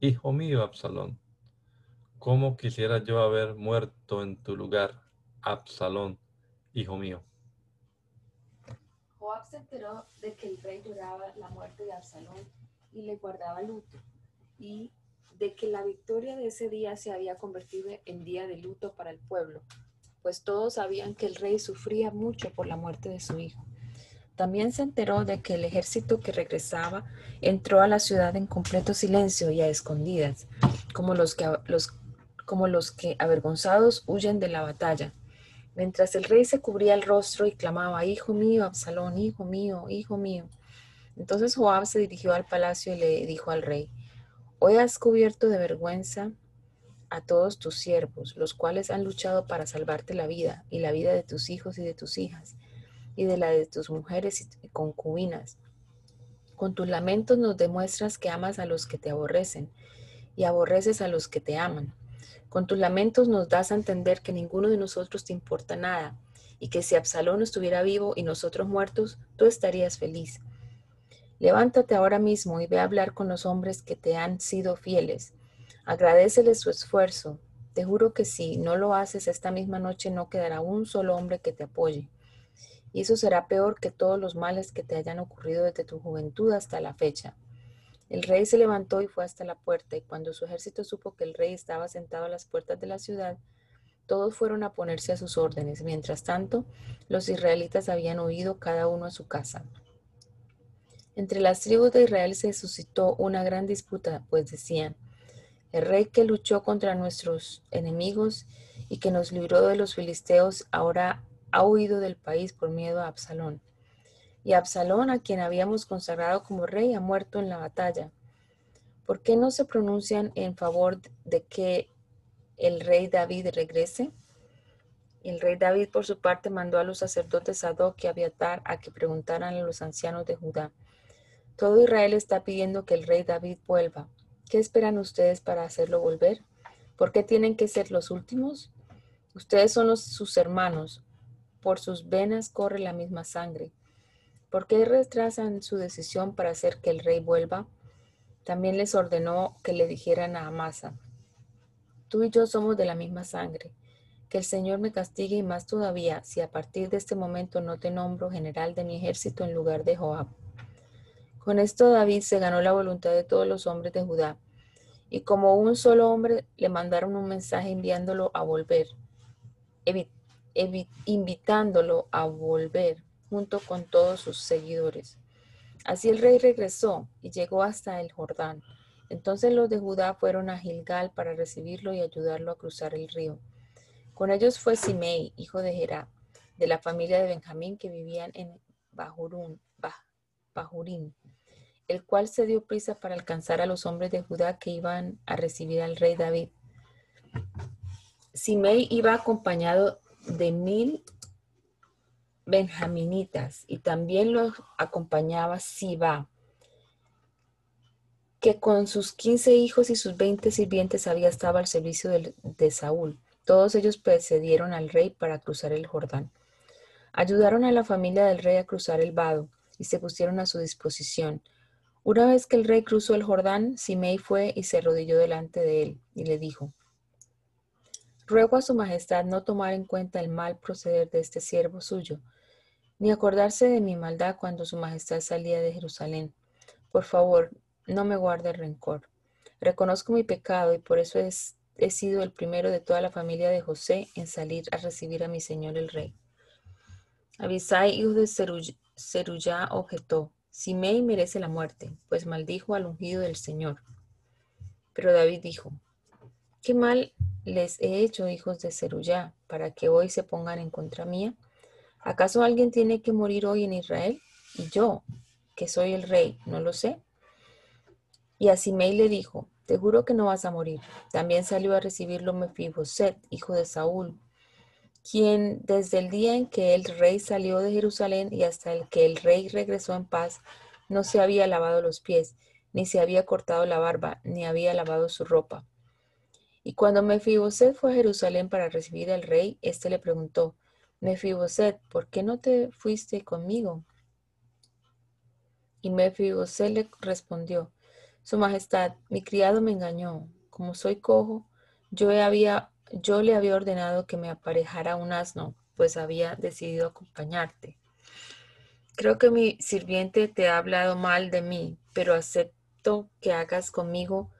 hijo mío, Absalón, ¿cómo quisiera yo haber muerto en tu lugar, Absalón, hijo mío? Joab se enteró de que el rey lloraba la muerte de Absalón y le guardaba luto, y de que la victoria de ese día se había convertido en día de luto para el pueblo, pues todos sabían que el rey sufría mucho por la muerte de su hijo. También se enteró de que el ejército que regresaba entró a la ciudad en completo silencio y a escondidas, como los que, los, como los que avergonzados huyen de la batalla. Mientras el rey se cubría el rostro y clamaba, Hijo mío, Absalón, hijo mío, hijo mío. Entonces Joab se dirigió al palacio y le dijo al rey, Hoy has cubierto de vergüenza a todos tus siervos, los cuales han luchado para salvarte la vida y la vida de tus hijos y de tus hijas y de la de tus mujeres y concubinas. Con tus lamentos nos demuestras que amas a los que te aborrecen y aborreces a los que te aman. Con tus lamentos nos das a entender que ninguno de nosotros te importa nada y que si Absalón estuviera vivo y nosotros muertos, tú estarías feliz. Levántate ahora mismo y ve a hablar con los hombres que te han sido fieles. Agradeceles su esfuerzo. Te juro que si no lo haces esta misma noche no quedará un solo hombre que te apoye. Y eso será peor que todos los males que te hayan ocurrido desde tu juventud hasta la fecha. El rey se levantó y fue hasta la puerta, y cuando su ejército supo que el rey estaba sentado a las puertas de la ciudad, todos fueron a ponerse a sus órdenes. Mientras tanto, los israelitas habían huido cada uno a su casa. Entre las tribus de Israel se suscitó una gran disputa, pues decían, el rey que luchó contra nuestros enemigos y que nos libró de los filisteos ahora ha huido del país por miedo a Absalón. Y Absalón, a quien habíamos consagrado como rey, ha muerto en la batalla. ¿Por qué no se pronuncian en favor de que el rey David regrese? El rey David, por su parte, mandó a los sacerdotes Sadoc y Abiatar a que preguntaran a los ancianos de Judá. Todo Israel está pidiendo que el rey David vuelva. ¿Qué esperan ustedes para hacerlo volver? ¿Por qué tienen que ser los últimos? Ustedes son sus hermanos. Por sus venas corre la misma sangre. ¿Por qué retrasan su decisión para hacer que el rey vuelva? También les ordenó que le dijeran a Amasa, tú y yo somos de la misma sangre. Que el Señor me castigue y más todavía si a partir de este momento no te nombro general de mi ejército en lugar de Joab. Con esto David se ganó la voluntad de todos los hombres de Judá, y como un solo hombre le mandaron un mensaje enviándolo a volver, invitándolo a volver junto con todos sus seguidores. Así el rey regresó y llegó hasta el Jordán. Entonces los de Judá fueron a Gilgal para recibirlo y ayudarlo a cruzar el río. Con ellos fue Simei, hijo de Gerá, de la familia de Benjamín que vivían en Bahurín, el cual se dio prisa para alcanzar a los hombres de Judá que iban a recibir al rey David. Simei iba acompañado de mil benjaminitas y también los acompañaba Siba, que con sus quince hijos y sus veinte sirvientes había estado al servicio de, de Saúl. Todos ellos precedieron al rey para cruzar el Jordán. Ayudaron a la familia del rey a cruzar el vado y se pusieron a su disposición. Una vez que el rey cruzó el Jordán, Simei fue y se arrodilló delante de él y le dijo, Ruego a su majestad no tomar en cuenta el mal proceder de este siervo suyo, ni acordarse de mi maldad cuando su majestad salía de Jerusalén. Por favor, no me guarde rencor. Reconozco mi pecado y por eso he sido el primero de toda la familia de José en salir a recibir a mi señor el rey. Abisai, hijo de Seruyá, objetó, Simei merece la muerte, pues maldijo al ungido del Señor. Pero David dijo, ¿qué mal les he hecho, hijos de Seruyá, para que hoy se pongan en contra mía? ¿Acaso alguien tiene que morir hoy en Israel? Y yo, que soy el rey, no lo sé. Y a Simei le dijo, te juro que no vas a morir. También salió a recibirlo Mefiboset, hijo de Saúl, quien desde el día en que el rey salió de Jerusalén y hasta el que el rey regresó en paz, no se había lavado los pies, ni se había cortado la barba, ni había lavado su ropa. Y cuando Mefiboset fue a Jerusalén para recibir al rey, éste le preguntó, Mefiboset, ¿por qué no te fuiste conmigo? Y Mefiboset le respondió, Su Majestad, mi criado me engañó. Como soy cojo, yo, había, yo le había ordenado que me aparejara un asno, pues había decidido acompañarte. Creo que mi sirviente te ha hablado mal de mí, pero acepto que hagas conmigo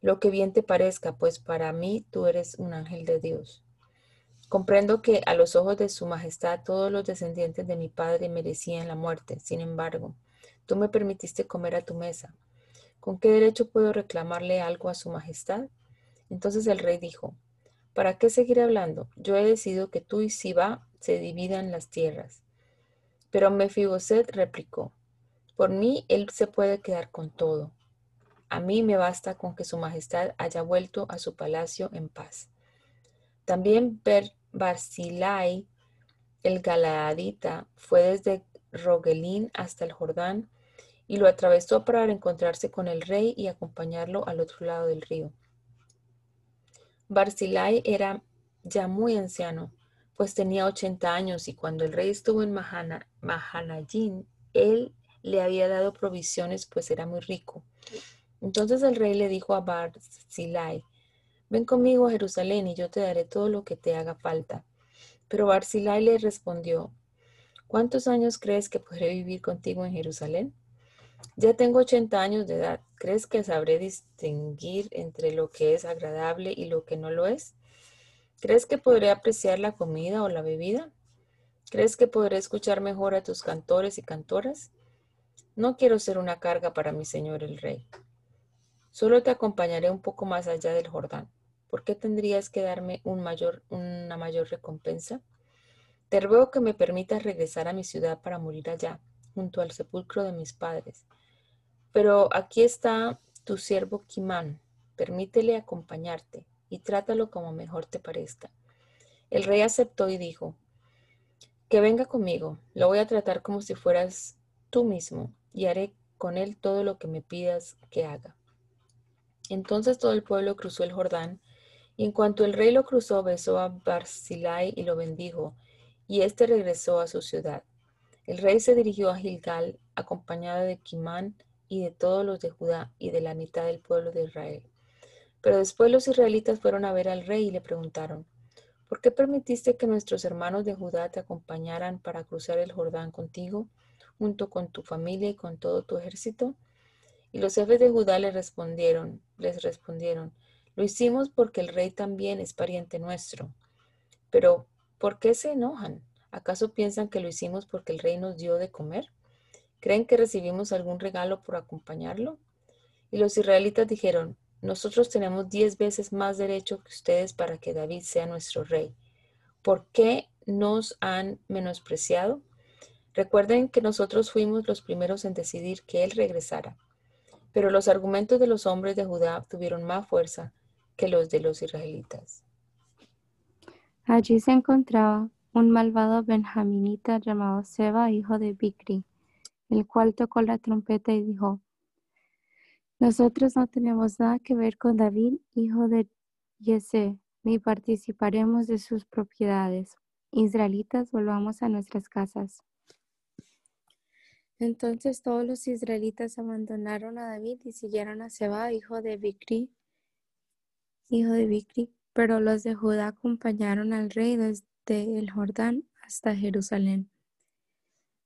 lo que bien te parezca, pues para mí tú eres un ángel de Dios. Comprendo que a los ojos de Su Majestad todos los descendientes de mi padre merecían la muerte. Sin embargo, tú me permitiste comer a tu mesa. ¿Con qué derecho puedo reclamarle algo a Su Majestad? Entonces el rey dijo, ¿para qué seguir hablando? Yo he decidido que tú y Siba se dividan las tierras. Pero Mefiboset replicó, por mí él se puede quedar con todo. A mí me basta con que Su Majestad haya vuelto a su palacio en paz. También Barzilai, el Galaadita, fue desde Rogelín hasta el Jordán y lo atravesó para encontrarse con el rey y acompañarlo al otro lado del río. Barzillai era ya muy anciano, pues tenía 80 años y cuando el rey estuvo en Mahana, él le había dado provisiones, pues era muy rico. Entonces el rey le dijo a Barzillai, ven conmigo a Jerusalén y yo te daré todo lo que te haga falta. Pero Barzillai le respondió, ¿cuántos años crees que podré vivir contigo en Jerusalén? Ya tengo 80 años de edad. ¿Crees que sabré distinguir entre lo que es agradable y lo que no lo es? ¿Crees que podré apreciar la comida o la bebida? ¿Crees que podré escuchar mejor a tus cantores y cantoras? No quiero ser una carga para mi señor el rey. Solo te acompañaré un poco más allá del Jordán. ¿Por qué tendrías que darme una mayor recompensa? Te ruego que me permitas regresar a mi ciudad para morir allá, junto al sepulcro de mis padres. Pero aquí está tu siervo Kimán. Permítele acompañarte y trátalo como mejor te parezca. El rey aceptó y dijo, que venga conmigo, lo voy a tratar como si fueras tú mismo y haré con él todo lo que me pidas que haga. Entonces todo el pueblo cruzó el Jordán, y en cuanto el rey lo cruzó, besó a Barzillai y lo bendijo, y éste regresó a su ciudad. El rey se dirigió a Gilgal, acompañado de Kimán y de todos los de Judá y de la mitad del pueblo de Israel. Pero después los israelitas fueron a ver al rey y le preguntaron, ¿por qué permitiste que nuestros hermanos de Judá te acompañaran para cruzar el Jordán contigo, junto con tu familia y con todo tu ejército? Y los jefes de Judá les respondieron, les respondieron, lo hicimos porque el rey también es pariente nuestro. Pero, ¿por qué se enojan? ¿Acaso piensan que lo hicimos porque el rey nos dio de comer? ¿Creen que recibimos algún regalo por acompañarlo? Y los israelitas dijeron, nosotros tenemos diez veces más derecho que ustedes para que David sea nuestro rey. ¿Por qué nos han menospreciado? Recuerden que nosotros fuimos los primeros en decidir que él regresara. Pero los argumentos de los hombres de Judá tuvieron más fuerza los de los israelitas. Allí se encontraba un malvado benjaminita llamado Seba, hijo de Bicri, el cual tocó la trompeta y dijo, nosotros no tenemos nada que ver con David, hijo de Yese, ni participaremos de sus propiedades. Israelitas, volvamos a nuestras casas. Entonces todos los israelitas abandonaron a David y siguieron a Seba, hijo de Bicri, hijo de Bicri, pero los de Judá acompañaron al rey desde el Jordán hasta Jerusalén.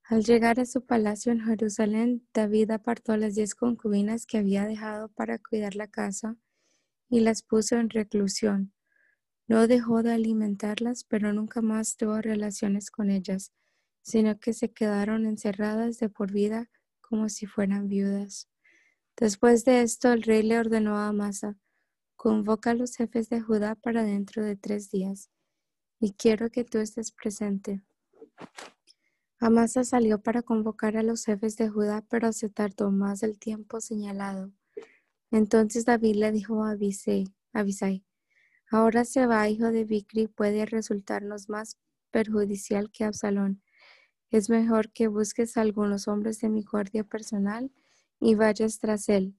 Al llegar a su palacio en Jerusalén, David apartó las diez concubinas que había dejado para cuidar la casa y las puso en reclusión. No dejó de alimentarlas, pero nunca más tuvo relaciones con ellas, sino que se quedaron encerradas de por vida como si fueran viudas. Después de esto, el rey le ordenó a Amasa, convoca a los jefes de Judá para dentro de tres días, y quiero que tú estés presente. Amasa salió para convocar a los jefes de Judá, pero se tardó más del tiempo señalado. Entonces David le dijo a Abisai, ahora se va, hijo de Bicri, puede resultarnos más perjudicial que Absalón. Es mejor que busques a algunos hombres de mi guardia personal y vayas tras él,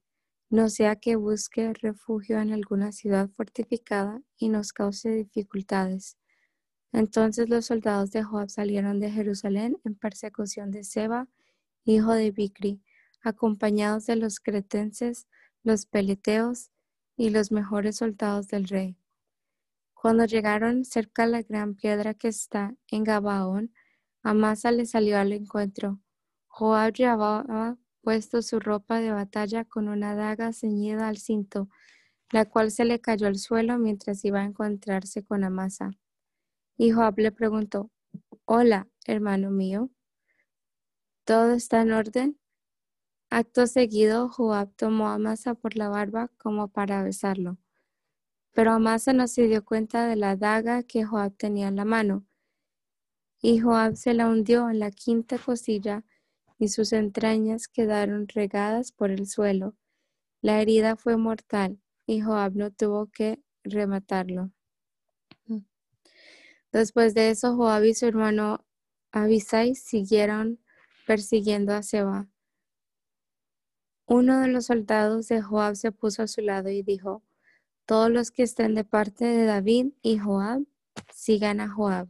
no sea que busque refugio en alguna ciudad fortificada y nos cause dificultades. Entonces los soldados de Joab salieron de Jerusalén en persecución de Seba, hijo de Bicri, acompañados de los cretenses, los peleteos y los mejores soldados del rey. Cuando llegaron cerca de la gran piedra que está en Gabaón, Amasa le salió al encuentro. Joab llevaba puesto su ropa de batalla con una daga ceñida al cinto, la cual se le cayó al suelo mientras iba a encontrarse con Amasa. Y Joab le preguntó, Hola, hermano mío, ¿todo está en orden? Acto seguido, Joab tomó a Amasa por la barba como para besarlo. Pero Amasa no se dio cuenta de la daga que Joab tenía en la mano. Y Joab se la hundió en la quinta cosilla y sus entrañas quedaron regadas por el suelo. La herida fue mortal y Joab no tuvo que rematarlo. Después de eso, Joab y su hermano Abisai siguieron persiguiendo a Seba. Uno de los soldados de Joab se puso a su lado y dijo, todos los que estén de parte de David y Joab, sigan a Joab.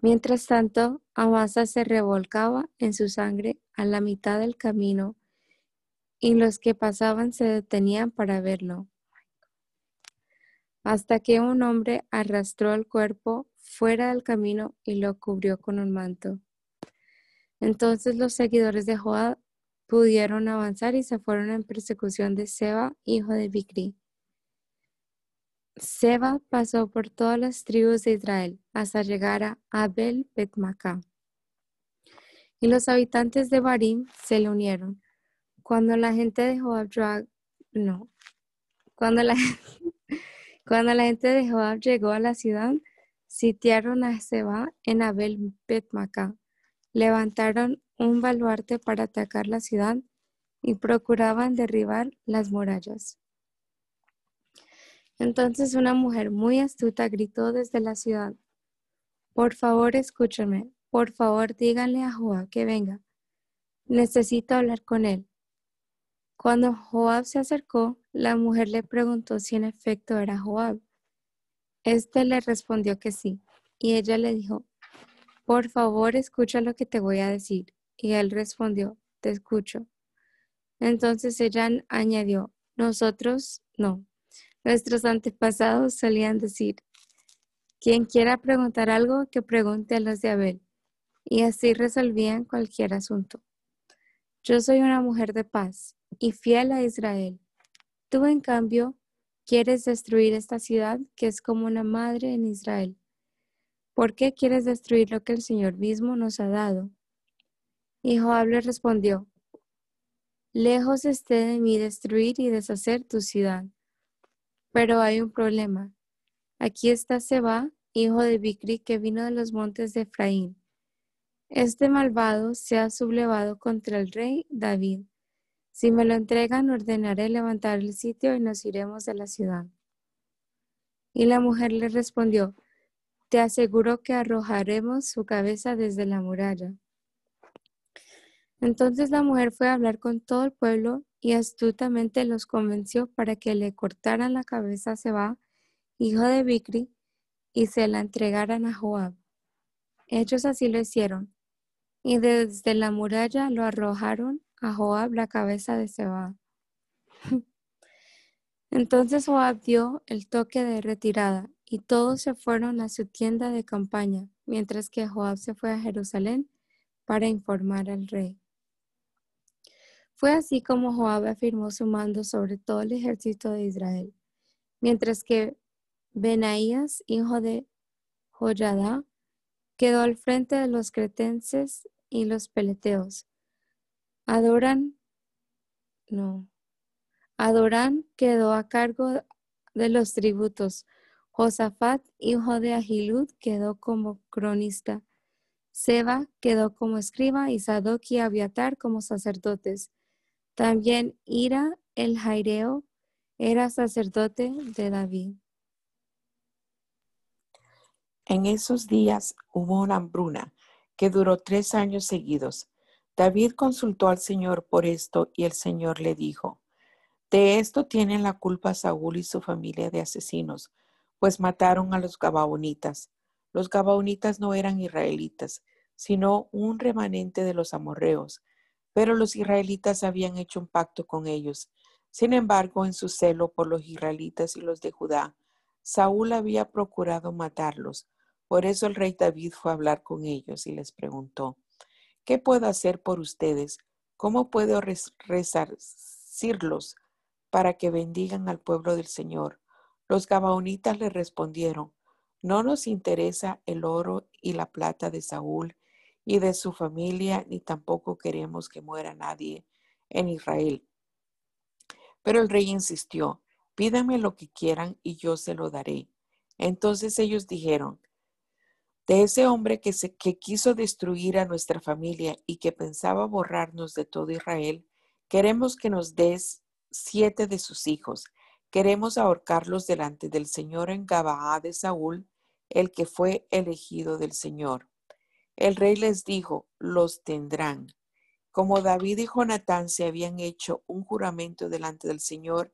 Mientras tanto, Amasa se revolcaba en su sangre a la mitad del camino y los que pasaban se detenían para verlo. Hasta que un hombre arrastró el cuerpo fuera del camino y lo cubrió con un manto. Entonces los seguidores de Joab pudieron avanzar y se fueron en persecución de Seba, hijo de Bicri. Seba pasó por todas las tribus de Israel hasta llegar a Abel Betmacá. Y los habitantes de Barim se le unieron. Cuando la gente de Joab no, cuando la, [LAUGHS] cuando la gente de Joab llegó a la ciudad, sitiaron a Seba en Abel Betmacá. Levantaron un baluarte para atacar la ciudad y procuraban derribar las murallas. Entonces una mujer muy astuta gritó desde la ciudad, Por favor, escúchame, por favor, díganle a Joab que venga. Necesito hablar con él. Cuando Joab se acercó, la mujer le preguntó si en efecto era Joab. Este le respondió que sí, y ella le dijo, Por favor, escucha lo que te voy a decir. Y él respondió, Te escucho. Entonces ella añadió, Nosotros no. Nuestros antepasados solían decir, quien quiera preguntar algo, que pregunte a los de Abel. Y así resolvían cualquier asunto. Yo soy una mujer de paz y fiel a Israel. Tú, en cambio, quieres destruir esta ciudad que es como una madre en Israel. ¿Por qué quieres destruir lo que el Señor mismo nos ha dado? Y Joab le respondió, Lejos esté de mí destruir y deshacer tu ciudad pero hay un problema. Aquí está Seba, hijo de Bicri, que vino de los montes de Efraín. Este malvado se ha sublevado contra el rey David. Si me lo entregan, ordenaré levantar el sitio y nos iremos de la ciudad. Y la mujer le respondió, Te aseguro que arrojaremos su cabeza desde la muralla. Entonces la mujer fue a hablar con todo el pueblo y astutamente los convenció para que le cortaran la cabeza a Seba, hijo de Bicri, y se la entregaran a Joab. Ellos así lo hicieron, y desde la muralla lo arrojaron a Joab la cabeza de Seba. [LAUGHS] Entonces Joab dio el toque de retirada, y todos se fueron a su tienda de campaña, mientras que Joab se fue a Jerusalén para informar al rey. Fue así como Joab afirmó su mando sobre todo el ejército de Israel, mientras que Benaías, hijo de Joyada, quedó al frente de los cretenses y los peleteos. Adoran, no, Adorán quedó a cargo de los tributos. Josafat, hijo de Ahilud, quedó como cronista. Seba quedó como escriba y Sadoc y Abiatar como sacerdotes. También Ira el Jaireo era sacerdote de David. En esos días hubo una hambruna que duró tres años seguidos. David consultó al Señor por esto y el Señor le dijo, de esto tienen la culpa Saúl y su familia de asesinos, pues mataron a los Gabaonitas. Los Gabaonitas no eran israelitas, sino un remanente de los amorreos pero los israelitas habían hecho un pacto con ellos. Sin embargo, en su celo por los israelitas y los de Judá, Saúl había procurado matarlos. Por eso el rey David fue a hablar con ellos y les preguntó, ¿qué puedo hacer por ustedes? ¿Cómo puedo resarcirlos para que bendigan al pueblo del Señor? Los gabaonitas le respondieron, no nos interesa el oro y la plata de Saúl y de su familia, ni tampoco queremos que muera nadie en Israel. Pero el rey insistió, pídame lo que quieran y yo se lo daré. Entonces ellos dijeron, de ese hombre que, se, que quiso destruir a nuestra familia y que pensaba borrarnos de todo Israel, queremos que nos des siete de sus hijos. Queremos ahorcarlos delante del Señor en Gabaá de Saúl, el que fue elegido del Señor. El rey les dijo, los tendrán. Como David y Jonatán se habían hecho un juramento delante del Señor,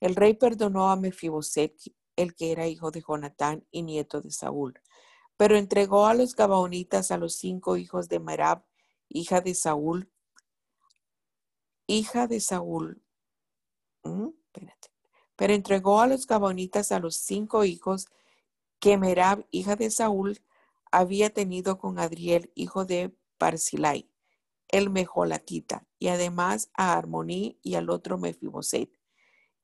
el rey perdonó a Mefiboset, el que era hijo de Jonatán y nieto de Saúl, pero entregó a los Gabaonitas a los cinco hijos de Merab, hija de Saúl, hija de Saúl. ¿Mm? Pero entregó a los Gabaonitas a los cinco hijos que Merab, hija de Saúl, había tenido con Adriel, hijo de Barzilai, el Mejolatita, y además a Armoní y al otro Mefiboset,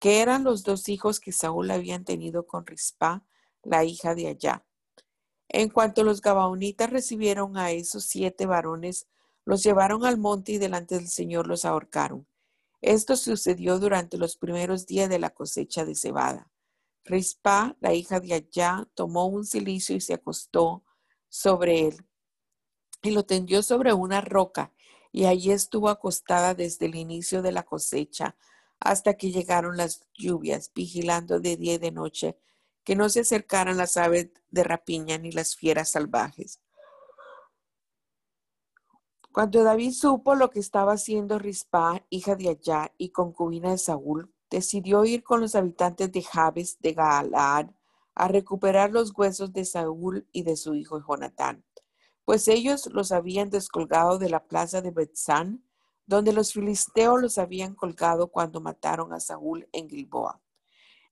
que eran los dos hijos que Saúl habían tenido con Rispa, la hija de Allá. En cuanto los Gabaonitas recibieron a esos siete varones, los llevaron al monte y delante del Señor los ahorcaron. Esto sucedió durante los primeros días de la cosecha de cebada. Rispa, la hija de Allá, tomó un cilicio y se acostó sobre él y lo tendió sobre una roca y allí estuvo acostada desde el inicio de la cosecha hasta que llegaron las lluvias, vigilando de día y de noche que no se acercaran las aves de rapiña ni las fieras salvajes. Cuando David supo lo que estaba haciendo Rispa, hija de Allá y concubina de Saúl, decidió ir con los habitantes de Jabes de Galaad a recuperar los huesos de Saúl y de su hijo Jonatán, pues ellos los habían descolgado de la plaza de Betzán, donde los filisteos los habían colgado cuando mataron a Saúl en Gilboa.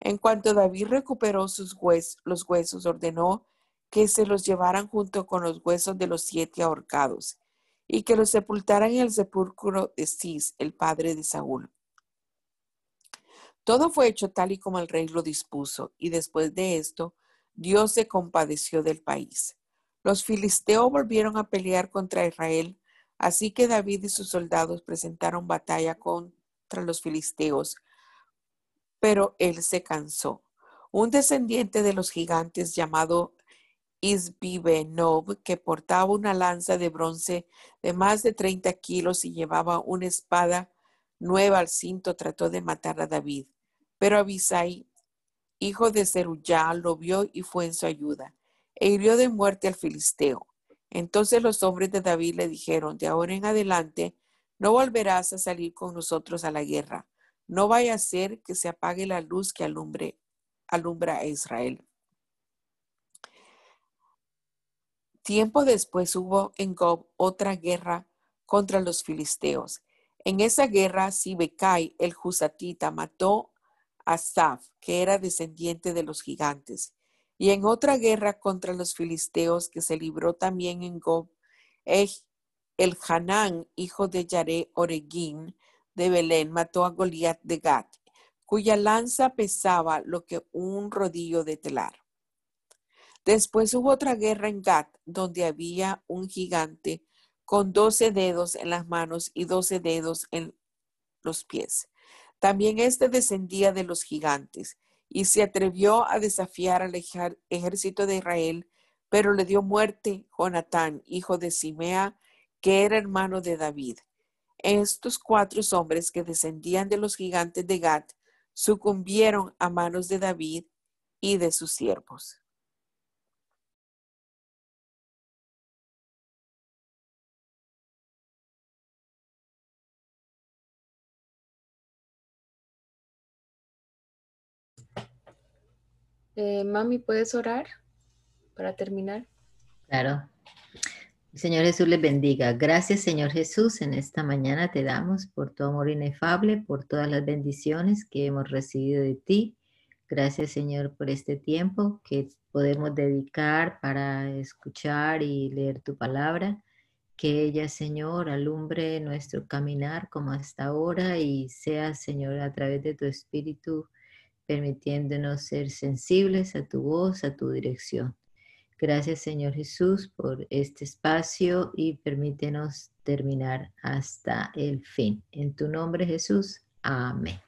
En cuanto David recuperó sus los huesos, ordenó que se los llevaran junto con los huesos de los siete ahorcados y que los sepultaran en el sepulcro de Cis, el padre de Saúl. Todo fue hecho tal y como el rey lo dispuso, y después de esto, Dios se compadeció del país. Los filisteos volvieron a pelear contra Israel, así que David y sus soldados presentaron batalla contra los filisteos, pero él se cansó. Un descendiente de los gigantes llamado Isbibenob, que portaba una lanza de bronce de más de 30 kilos y llevaba una espada nueva al cinto, trató de matar a David. Pero Abisai, hijo de Zeruyá, lo vio y fue en su ayuda, e hirió de muerte al filisteo. Entonces los hombres de David le dijeron, de ahora en adelante, no volverás a salir con nosotros a la guerra. No vaya a ser que se apague la luz que alumbre, alumbra a Israel. Tiempo después hubo en Gob otra guerra contra los filisteos. En esa guerra, Sibekai, el Jusatita, mató a Saf, que era descendiente de los gigantes. Y en otra guerra contra los filisteos que se libró también en Gob, el Hanán, hijo de Yare Oregín de Belén, mató a Goliat de Gat, cuya lanza pesaba lo que un rodillo de telar. Después hubo otra guerra en Gat, donde había un gigante con doce dedos en las manos y doce dedos en los pies. También éste descendía de los gigantes y se atrevió a desafiar al ejército de Israel, pero le dio muerte Jonatán, hijo de Simea, que era hermano de David. Estos cuatro hombres que descendían de los gigantes de Gat sucumbieron a manos de David y de sus siervos. Eh, mami, ¿puedes orar para terminar? Claro. Señor Jesús les bendiga. Gracias, Señor Jesús. En esta mañana te damos por tu amor inefable, por todas las bendiciones que hemos recibido de ti. Gracias, Señor, por este tiempo que podemos dedicar para escuchar y leer tu palabra. Que ella, Señor, alumbre nuestro caminar como hasta ahora y sea, Señor, a través de tu Espíritu permitiéndonos ser sensibles a tu voz, a tu dirección. Gracias Señor Jesús por este espacio y permítenos terminar hasta el fin. En tu nombre Jesús. Amén.